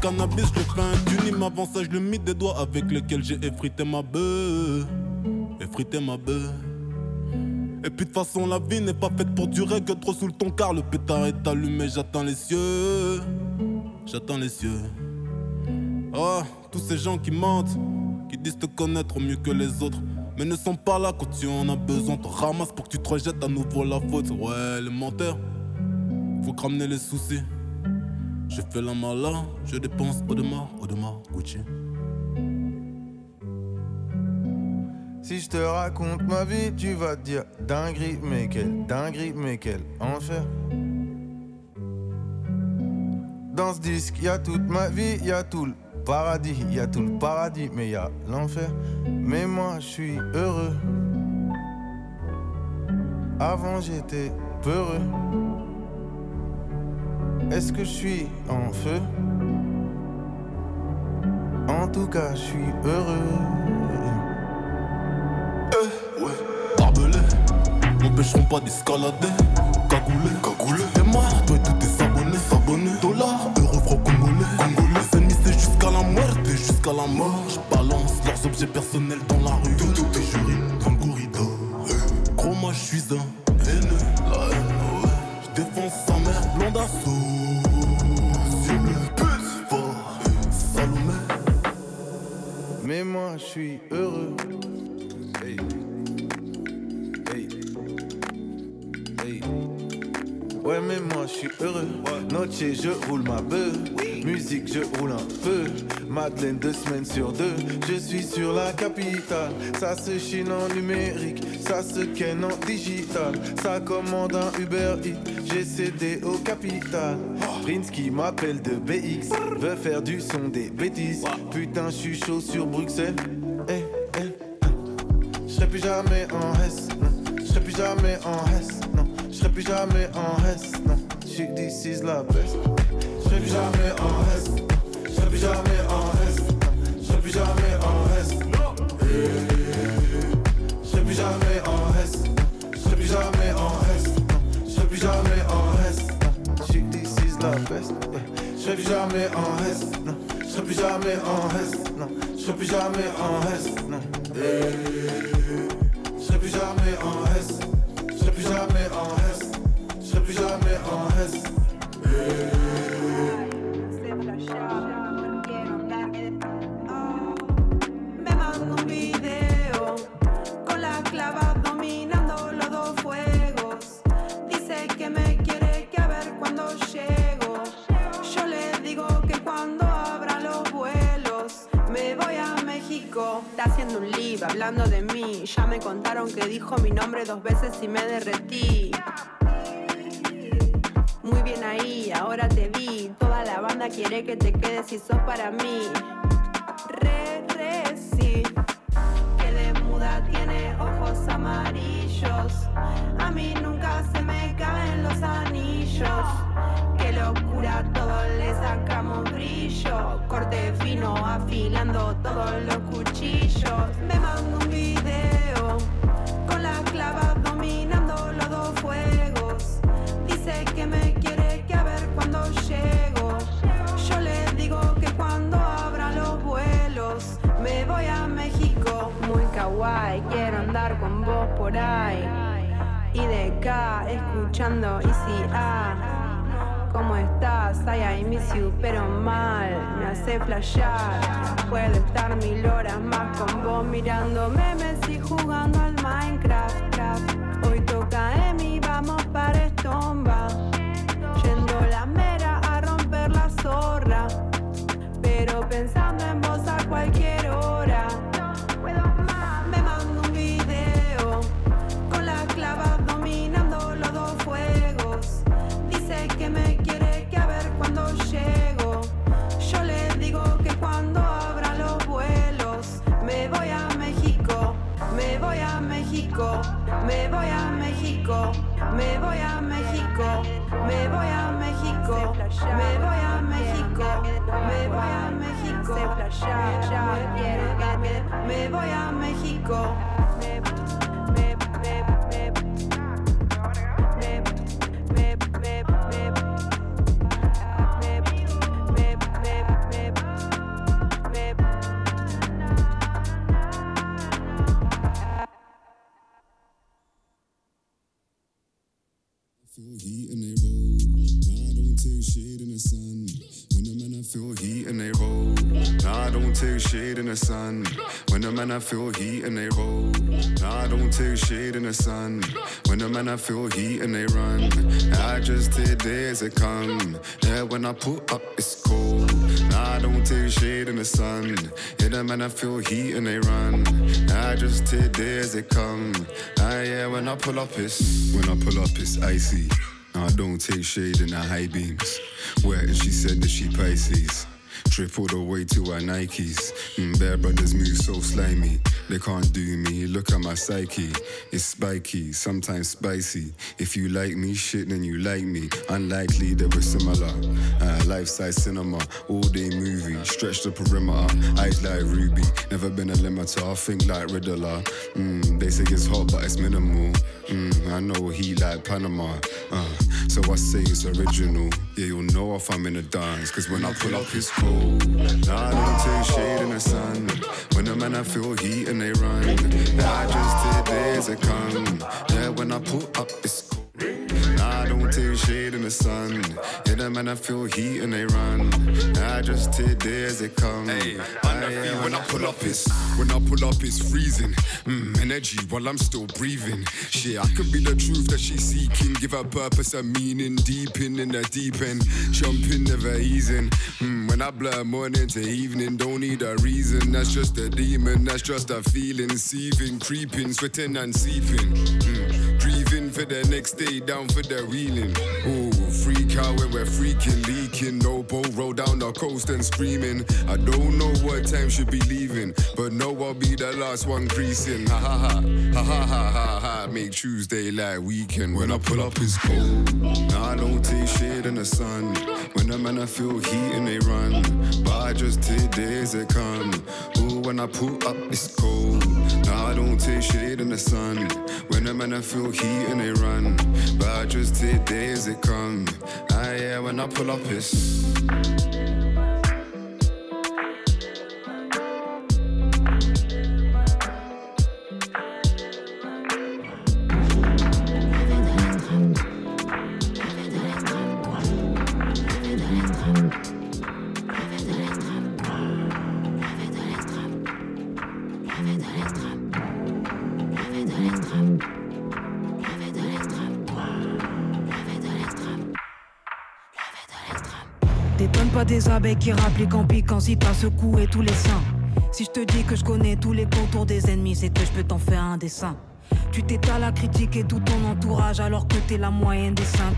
Cannabis, je fais un tuning. Avant je le mis des doigts avec lesquels j'ai effrité ma bœuf. Effrité ma bœuf. Et puis de toute façon, la vie n'est pas faite pour durer que trop sous le ton car le pétard est allumé. J'attends les cieux. J'attends les cieux. Oh, tous ces gens qui mentent, qui disent te connaître mieux que les autres. Mais ne sont pas là quand tu en as besoin. Te ramasse pour que tu te rejettes à nouveau la faute. Ouais, les menteurs, faut ramener les soucis. Je fais la je dépense au demain, au demain, Gucci. Si je te raconte ma vie, tu vas dire dinguerie, mais quelle dinguerie, mais quel enfer. Dans ce disque, y a toute ma vie, y a tout le paradis, y a tout le paradis, mais y a l'enfer. Mais moi, je suis heureux. Avant, j'étais peureux. Est-ce que je suis en feu? Tout cas, je suis heureux. Eh, ouais, barbelé, m'empêcheront pas d'escalader. Cagoulé, cagoulé, et moi, toi et tous tes abonnés, s'abonner. Dollars, euros, francs congolais, congolais. Ennemis, c'est jusqu'à la mort, et jusqu'à la mort. Je balance leurs objets personnels dans la rue. Tout, tout, et j'urine dans le corridor. Gros, moi, je suis un haineux, la haine, ouais. Je défonce sa mère, blonde. Mais moi, je suis heureux. Hey. Hey. Hey. Ouais, mais moi, je suis heureux. Noche, je roule ma bœuf. Musique, je roule un peu. Madeleine, deux semaines sur deux. Je suis sur la capitale. Ça se chine en numérique. Ça se ken en digital. Ça commande un Uber Eats. J'ai cédé au capital. Prince qui m'appelle de BX. Veut faire du son des bêtises. Putain, je suis chaud sur Bruxelles. Eh, eh, je serai plus jamais en S, non. Je serai plus jamais en S, non. Je serai plus jamais en S, non. Je suis d'ici la peste. Je serai plus jamais en S, plus jamais en non. Je serai plus jamais en non. Je serai plus jamais en non. Je serai plus jamais en non. Je serai plus jamais en S, non. Je suis d'ici la peste. Je serai plus jamais en non. Je serai plus jamais en non. Je serai plus jamais en non. Je serai plus jamais en S. Je serai plus jamais en S. Je serai plus jamais en. Me Está haciendo un live hablando de mí. Ya me contaron que dijo mi nombre dos veces y me derretí. Muy bien ahí, ahora te vi. Toda la banda quiere que te quedes y sos para mí. Re, re, sí. Tiene ojos amarillos. A mí nunca se me caen los anillos. Qué locura, todo le sacamos brillo. Corte fino, afilando todos los cuchillos. Me mando un video Quiero andar con vos por ahí. Y de acá escuchando Easy A. ¿Cómo estás? Ay, I miss you, pero mal. Me hace flashear. Puedo estar mil horas más con vos mirando memes y jugando al Minecraft. craft. Hoy toca Emi, vamos para Estomba. Me voy a México, me voy a México, me voy a México, me voy a México, me voy a México. Man I feel heat and they roll. Nah, I don't take shade in the sun. When the man I feel heat and they run. I just take days they come. Yeah, when I put up, it's cold. Nah, I don't take shade in the sun. Yeah, the man I feel heat and they run. I just take days they come. Ah, yeah, when I pull up, it's when I pull up, it's icy. Nah, I don't take shade in the high beams. Where she said that she Pisces. Trip all the way to our Nikes. Mm, Bear brothers move so slimy. They can't do me. Look at my psyche. It's spiky, sometimes spicy. If you like me, shit, then you like me. Unlikely that we're similar. Uh, Life size cinema, all day movie. Stretch the perimeter. Eyes like Ruby. Never been a limiter. Think like Riddler. Mm, they say it's hot, but it's minimal. Mm, I know heat like Panama. Uh, so I say it's original. Yeah, you'll know if I'm in a dance. Cause when I pull up, cold. Nah, I don't take shade in the sun. When the man I feel heat and they run. Nah, I just did days they come. Yeah, when I pull up, it's I don't take shade in the sun. Yeah, the man I feel heat and they run. I just take days they come. Hey, on the feel when I pull up it's when I pull up it's freezing. Mm, energy while I'm still breathing. Shit, I could be the truth that she's seeking. Give her purpose a meaning. Deep in in the deep end, jumping never easing. Mm, when I blur morning to evening, don't need a reason. That's just a demon. That's just a feeling, seething, creeping, sweating and seeping. Mm, for the next day, down for the wheeling. Ooh, freak out when we're freaking, leaking. No boat roll down the coast and screaming. I don't know what time should be leaving, but know I'll be the last one creasing. Ha ha ha, ha ha ha ha ha. Make Tuesday like weekend. When I pull up, it's cold. Nah, I don't take shade in the sun. When the man I feel heat and they run. But I just take days that come. Ooh, when I pull up, it's cold. Nah, I don't take shade in the sun. When the man I feel heat and they run. But I just take days that come. Ah, yeah, when I pull up, it's. Des abeilles qui rappliquent en piquant si t'as secoué tous les seins. Si je te dis que je connais tous les contours des ennemis, c'est que je peux t'en faire un dessin. Tu t'étales à critiquer tout ton entourage alors que t'es la moyenne des cinq.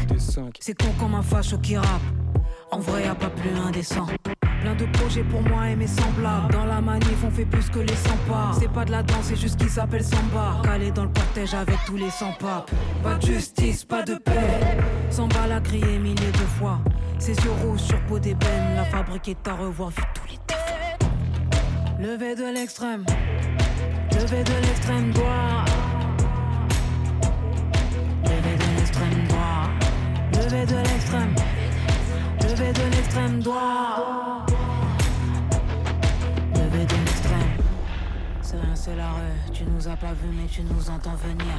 C'est con comme un facho qui rappe. En vrai, y a pas plus indécent. Plein de projets pour moi et mes semblables. Dans la manif, on fait plus que les 100 pas. C'est pas de la danse, c'est juste qu'ils s'appelle samba. Calé dans le cortège avec tous les 100 papes. Pas de justice, pas de paix. Samba l'a crié milliers de fois. Ses yeux rouges sur peau d'ébène. La fabrique est à revoir, vu tous les défauts. Levé de l'extrême. Levé de l'extrême droit. Levé de l'extrême droit. Levé de l'extrême. Levé de l'extrême droit. Levé de l'extrême. C'est rien, c'est la rue. Tu nous as pas vu, mais tu nous entends venir.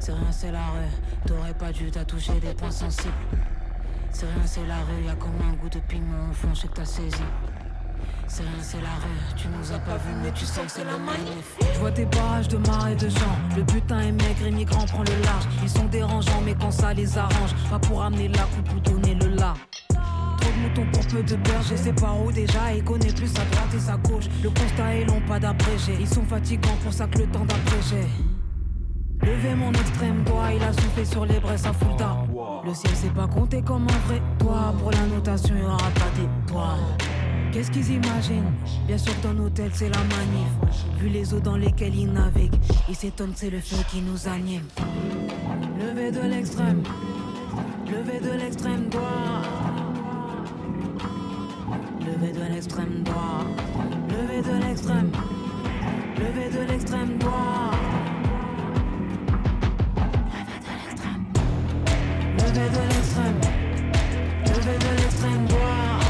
C'est rien, c'est la rue. T'aurais pas dû t'as touché des points sensibles. C'est rien, c'est la rue. Y'a comme un goût de piment au fond, je que t'as saisi. C'est rien, c'est la rue. Tu nous as pas vu, mais tu sens que c'est la manif. Je vois des barrages de et de gens. Le butin est maigre, immigrant prend le large. Ils sont dérangeants, mais quand ça les arrange, pas pour amener la coupe ou donner le la. Trop de moutons pour peu de beurre, je sais par où déjà. Il connaît plus sa droite et sa gauche. Le constat est long, pas d'abrégé. Ils sont fatigants pour ça le temps d'abréger. Levez mon extrême doigt, il a soufflé sur les braises à Fulda. Le ciel s'est pas compté comme un vrai toit. Pour la notation, il y aura pas d'étoiles. Qu'est-ce qu'ils imaginent? Bien sûr, dans hôtel, c'est la manif. Vu les eaux dans lesquelles ils naviguent, ils s'étonnent, c'est le feu qui nous anime. Levez de l'extrême, levez de l'extrême droit. Levez de l'extrême droit, levez de l'extrême, levez de l'extrême droit. Levez de l'extrême, levez de l'extrême droit.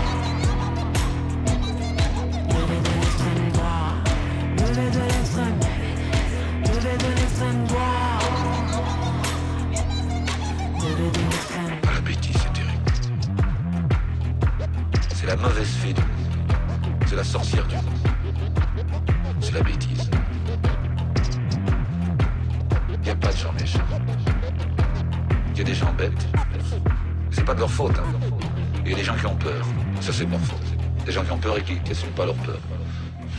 De l'extrême de l'extrême, de l'extrême la bêtise, c'est terrible. C'est la mauvaise fée du monde. C'est la sorcière du monde. C'est la bêtise. Y pas de gens. Y a des gens bêtes. C'est pas de leur faute. Hein. Il y a des gens qui ont peur. Ça, c'est de leur faute. Des gens qui ont peur et qui n'assument pas leur peur.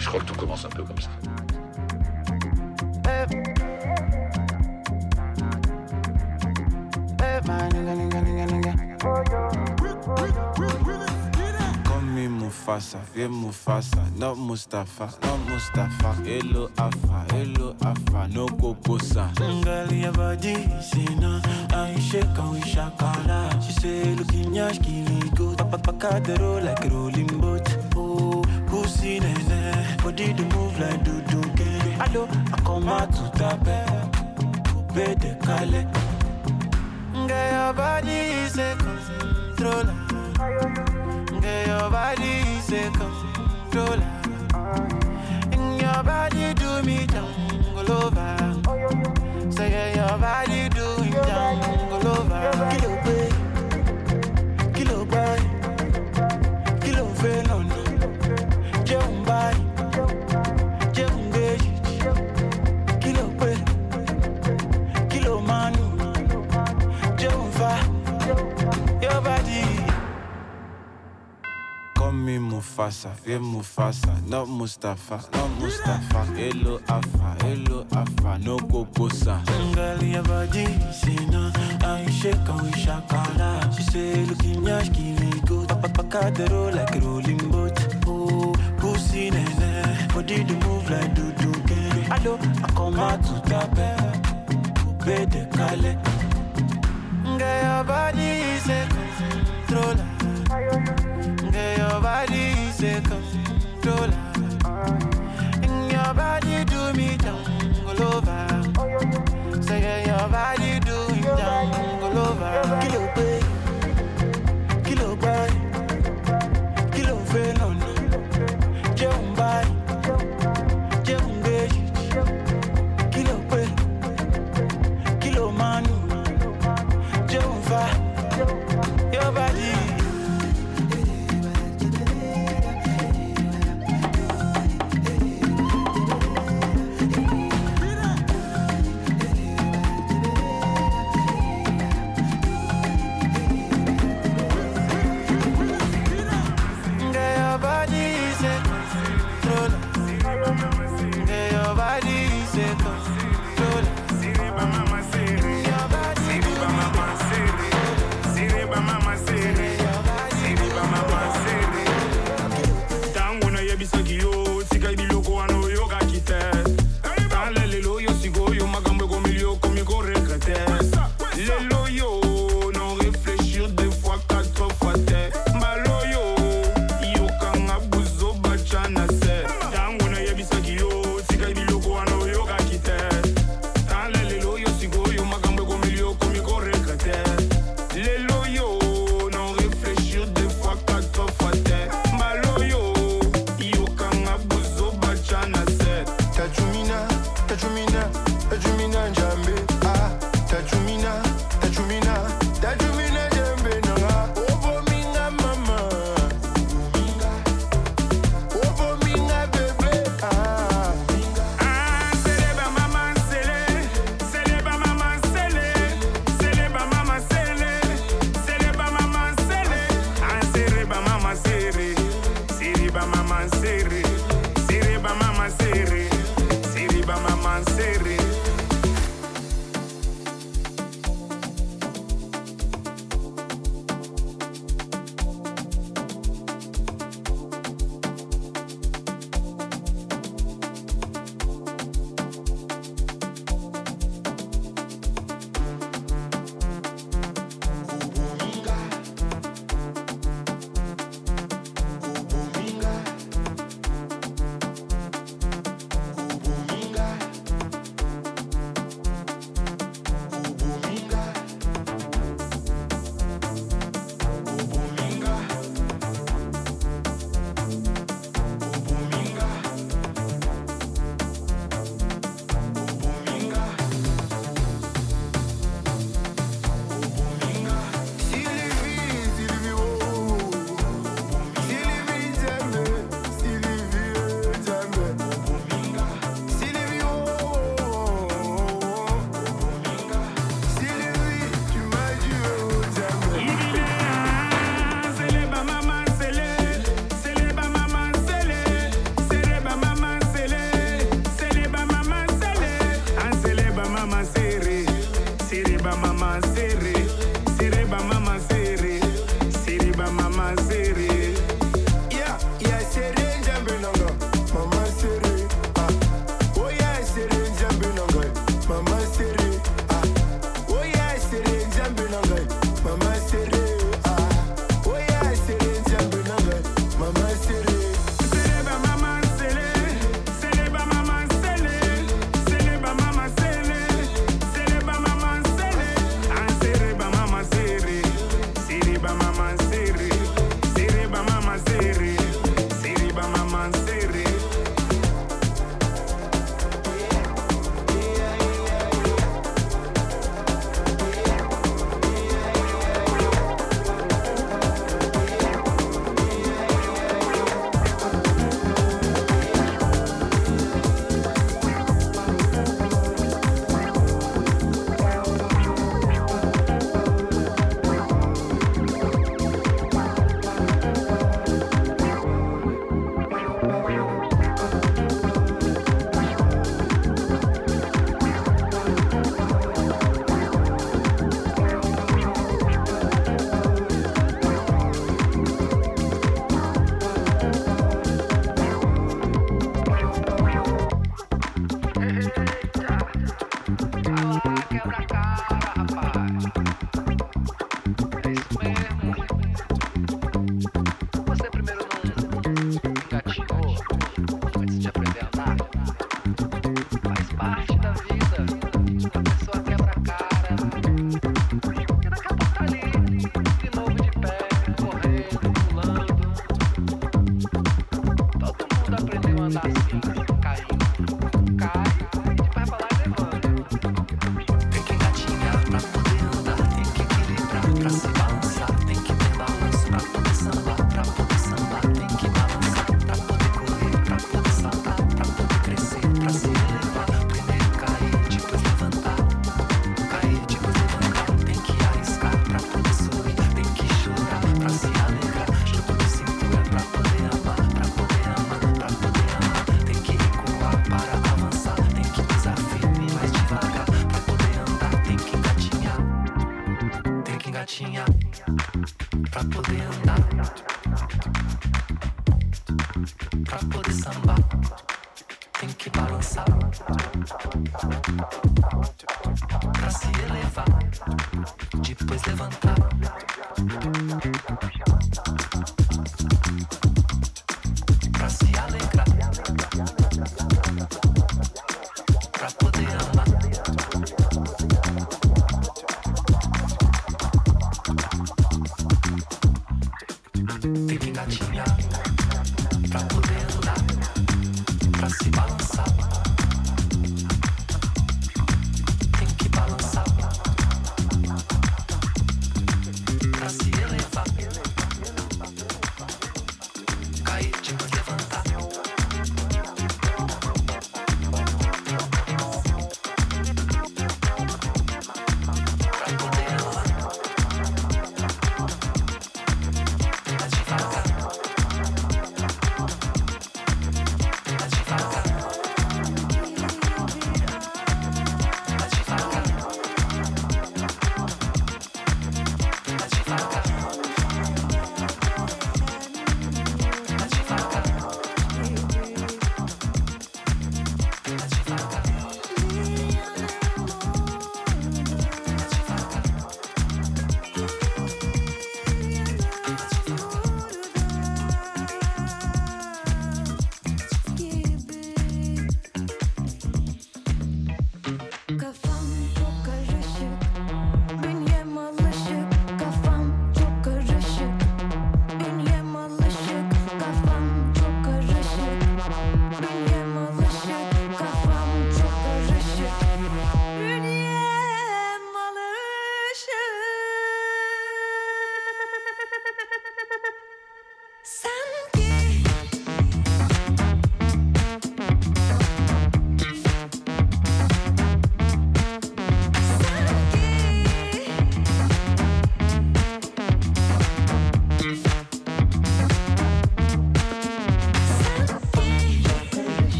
Je crois que tout commence un peu comme ça. Il Mufasa, yeah Mufasa, not Mustafa, not Mustafa. Hello Afa, hello Afa, no Kokosa. Ngali ya baji sina, aisheka shakala. She say looking yash kiligo, tapapaka the roll like a rolling boat. Oh, pussy nene, body do move like do do ke. Allo, I come out to tape, bede kale. Ngali ya baji se controller. Girl, your body is a controller. And ah. your body do me jungle over. Say yeah, your body do me jungle over. Mufasa, yeah Mufasa, not Mustafa, not Mustafa. Hello Afa, hello Afa, no Kokosa. Ngali. She say looking yash, kili good. Papa pakadero like a rolling boat. Oh, pussy nene, body do move like do do gang. I come out to tape, bede kale. Ngali ya baji, se. Ngali your body a controller. And your body do me jungle over. Say yeah, your body do me jungle over.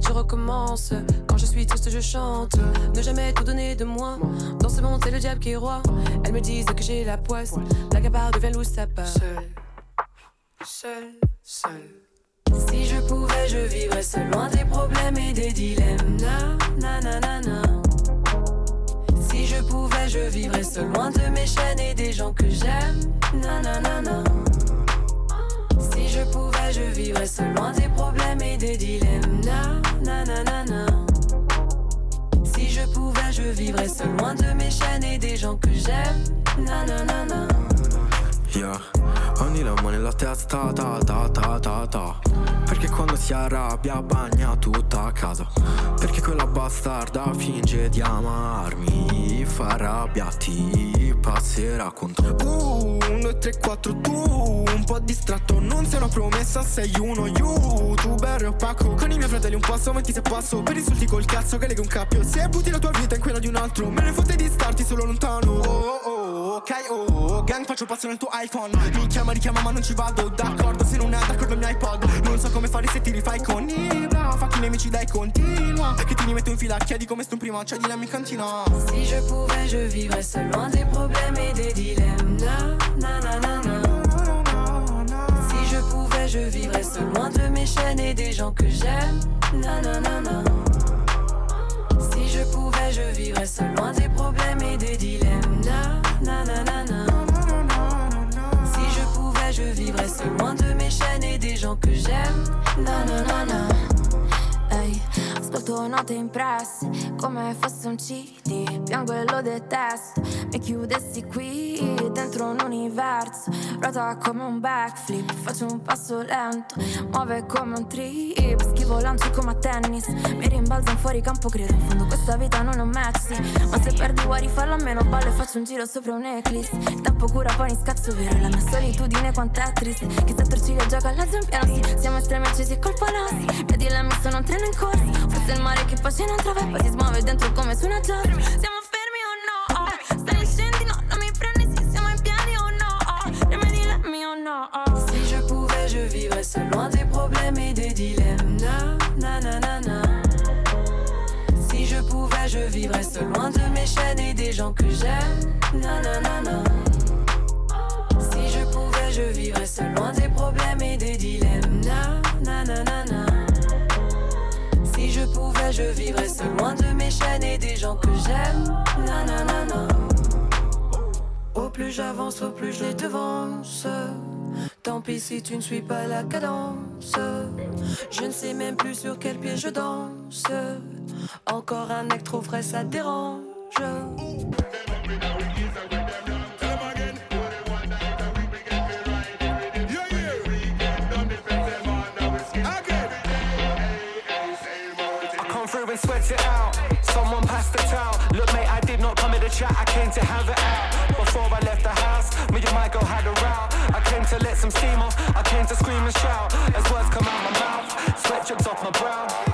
Si je recommence. Quand je suis triste, je chante. Ne jamais tout donner de moi. Dans ce monde, c'est le diable qui est roi. Elles me disent que j'ai la poisse. La gabarre devient loup, ça part. Seul, seul, seul. Si je pouvais, je vivrais seul, loin des problèmes et des dilemmes. Na, na, na, na, na. Si je pouvais, je vivrais seul, loin de mes chaînes et des gens que j'aime. Na, na, na, na. Je pouvais, je vivrais seul, loin des problèmes et des dilemmes. Na, na, na, na. Si je pouvais, je vivrais seul, loin de mes chaînes et des gens que j'aime. Na, na, na, na. Yeah. Ogni la mano nella testa, ta ta ta ta ta Perché quando si arrabbia bagna tutta casa Perché quella bastarda finge di amarmi Fa rabbia, ti passerà contro Uh, 1, 2, 3, 4, tu Un po' distratto, non sei una promessa, sei uno youtuber opaco. Con i miei fratelli un passo avanti se passo Per insulti col cazzo che lega un cappio. Se butti la tua vita in quella di un altro Me ne fotte di starti solo lontano. Oh oh oh, ok oh Gang faccio passo nel tuo iPhone Mi chiama, richiama ma non ci vado D'accordo, se non è d'accordo il mio iPod Non so come fare se ti rifai con Ibra Fatti nemici dai continua Che ti rimetto in fila, chiedi come sto in prima C'è di la mia cantina Si je pouvais, je vivrais seul, loin des problèmes et des dilemmes. Na, na, na, na, na. Si je pouvais, je vivrais seul, loin de mes chaînes et des gens que j'aime. Na, na, na, na. Si je pouvais, je vivrais seul, loin des problèmes et des dilemmes. Na, na, na, na, na. Si je pouvais, je vivrais seul, loin de mes chaînes et des gens que j'aime. Ascolto note impresse come fosse un CD, piango e lo detesto. Mi chiudessi qui dentro un universo, ruota come un backflip, faccio un passo lento, muove come un trip, schivo lancio come a tennis, mi rimbalzo in fuori campo, credo in fondo questa vita non match, sì. ma se perdi vuoi rifarlo almeno ballo e faccio un giro sopra un eclipse. Il tempo cura poi in scazzo vero, la mia solitudine quanto è triste, che se Torciglia gioca alla piano sì, siamo estremi accesi e colpa nostra, vedi la mi sono un treno in corsa, forse il mare che pace non trova e poi si smuove dentro come su una giostra. Siamo fermi o no? Oh, stai scendi, no, non mi prendi se siamo in piedi o no? Oh, rimedi la mia o no? Oh. Si je pouvais, je vivrais seul, loin des problèmes et des dilemmes. Na, na, na, na, na. Si je pouvais, je vivrais seul, loin de mes chaînes et des gens que j'aime. Na, na, na, na. Si je pouvais, je vivrais seul, loin des problèmes et des dilemmes. Na, na, na, na, na. Pouvais, je vivrais seul, loin de mes chaînes et des gens que j'aime. Na, na, na, na. Au plus j'avance, au plus je les devance. Tant pis si tu ne suis pas la cadence. Je ne sais même plus sur quel pied je danse. Encore un acte trop frais, ça dérange. Come through and sweat it out. Someone passed the towel. Look, mate, I did not come in the chat. I came to have it out. Before I left the house, me and girl had a row. I came to let some steam off. I came to scream and shout as words come out my mouth. Sweat drips off my brow.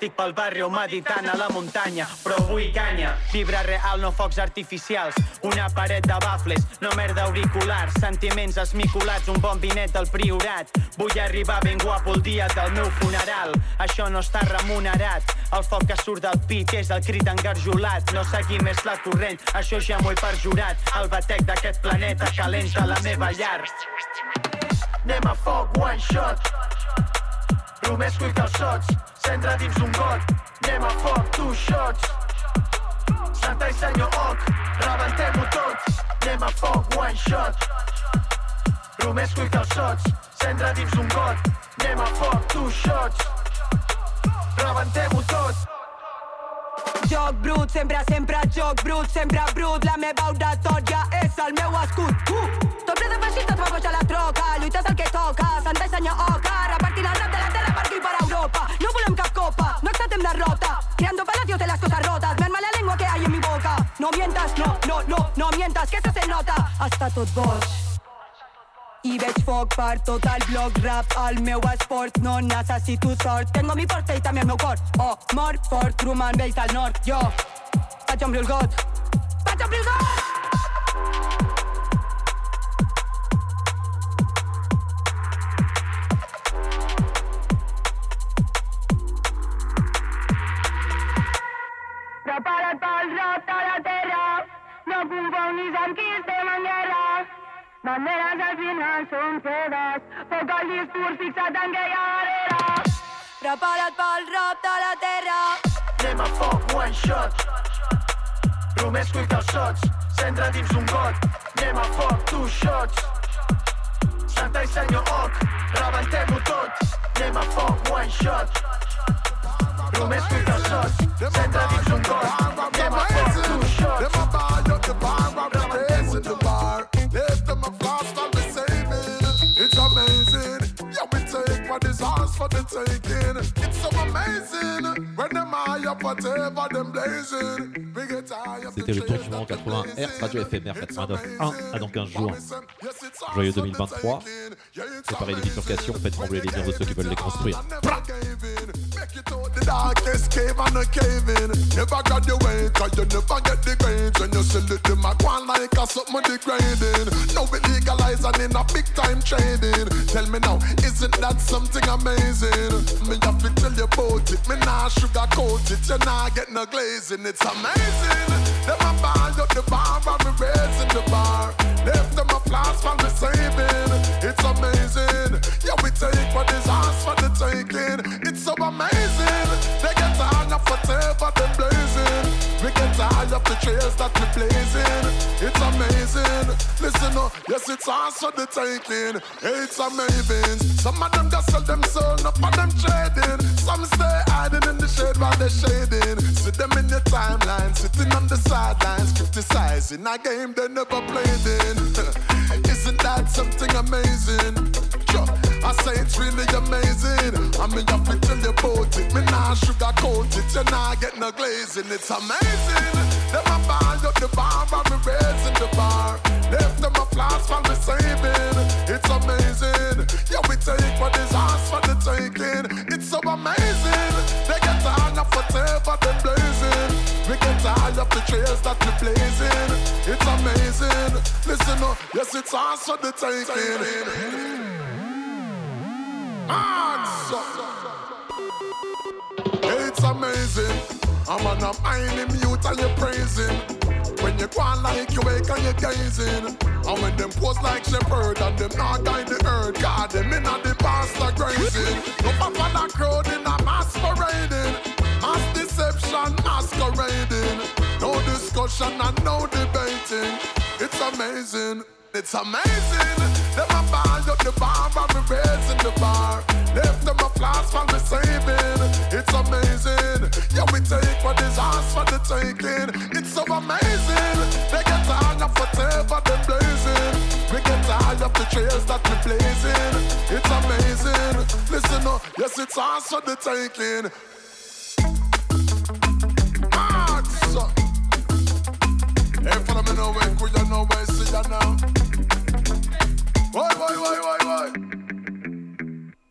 Estic pel barri o meditant a la muntanya, però vull canya. Vibra real, no focs artificials. Una paret de bafles, no merda auriculars. Sentiments esmicolats, un bon vinet del priorat. Vull arribar ben guapo el dia del meu funeral. Això no està remunerat. El foc que surt del pit és el crit engarjolat. No seguir més la corrent, això ja m'ho he perjurat. El batec d'aquest planeta calenta la meva llar. Anem a foc, one shot. Només cuit els cendra dins un got. Anem a foc, two shots. Santa i senyor Oc, rebentem-ho tot. Anem a foc, one shot. Només cuit els sots, cendra dins un got. Anem a foc, two shots. Rebentem-ho tot. Joc brut, sempre, sempre joc brut, sempre brut. La meva oratòria és el meu escut. Uh! Tot ple de feixit, tot fa la troca. Lluita és el que toca, santa i senyor Oca. No, no mientas, que se nota. Està tot boig. I veig foc per tot el bloc rap al meu esport. No necessito sort, tengo mi força i també el meu cor. Oh, mort fort, Truman vells al nord. Jo vaig omplir el got. Vaig omplir el got discurs fixat en què hi ha darrere. Prepara't pel rap de la terra Anem a foc, one shot. Només cuit els sots, cendra dins un got. Anem a foc, two shots. Santa i senyor Oc, rebentem-ho tot. Anem a foc, one shot. Només cuit els sots, cendra dins un got. C'était le tour du monde 80 Hertz Radio FMR 89.1 à dans 15 jours. Joyeux 2023. Préparez les bifurcations, faites trembler les biens de ceux qui veulent les construire. You thought the darkest cave and a cave in. Never graduate, cause you never get the grades. When you sell it, them a go on like a something degrading. Now we legalize and in a big time trading. Tell me now, isn't that something amazing? Me have to tell you about it. Me nah sugarcoat it. You nah get no glazing. It's amazing. Them a ball up the bar and we raising the bar. Left them a flash from the saving. It's amazing. Yeah, we take what is ours for the taking. It's so amazing. They get tired of whatever them blazing. We get tired of the trails that we blazing. It's amazing. Listen up, yes, it's ours for the taking. It's amazing. Some of them just sell them soul, not for them trading. Some stay hiding in the shade while they're shading. See them in the timeline, sitting on the sidelines, criticizing a game they never played in. Isn't that something amazing? Sure. I say it's really amazing. I mean, I fi tell you about it. Me nah sugarcoat it, you not get no glazing. It's amazing. Them a ball up the bar, and me raising the bar. Left them a flash for me saving. It's amazing. Yeah, we take what is ours for the taking. It's so amazing. They get tired of whatever they blazing. We get tired of the trails that we blazing. It's amazing. Listen up, yes, it's ours for the taking. It's amazing. I'm on a mind mute and you praising. When you go like you wake and you gazing. And when them post like shepherd and them not guide the earth. God, them in the pastor grazing. No papa that crowd in a masquerading. Mass deception masquerading. No discussion and no debating. It's amazing. It's amazing. Them a ball up the bar and me raising the bar. Left them flash for me saving. It's amazing. Yeah, we take what is ours for the taking. It's so amazing. They get tired of whatever them blazing. We get tired of the trails that we blazing. It's amazing. Listen up, yes, it's ours for the taking. Hey, follow me now, where could you know where see ya now? Why, why, why, why, why?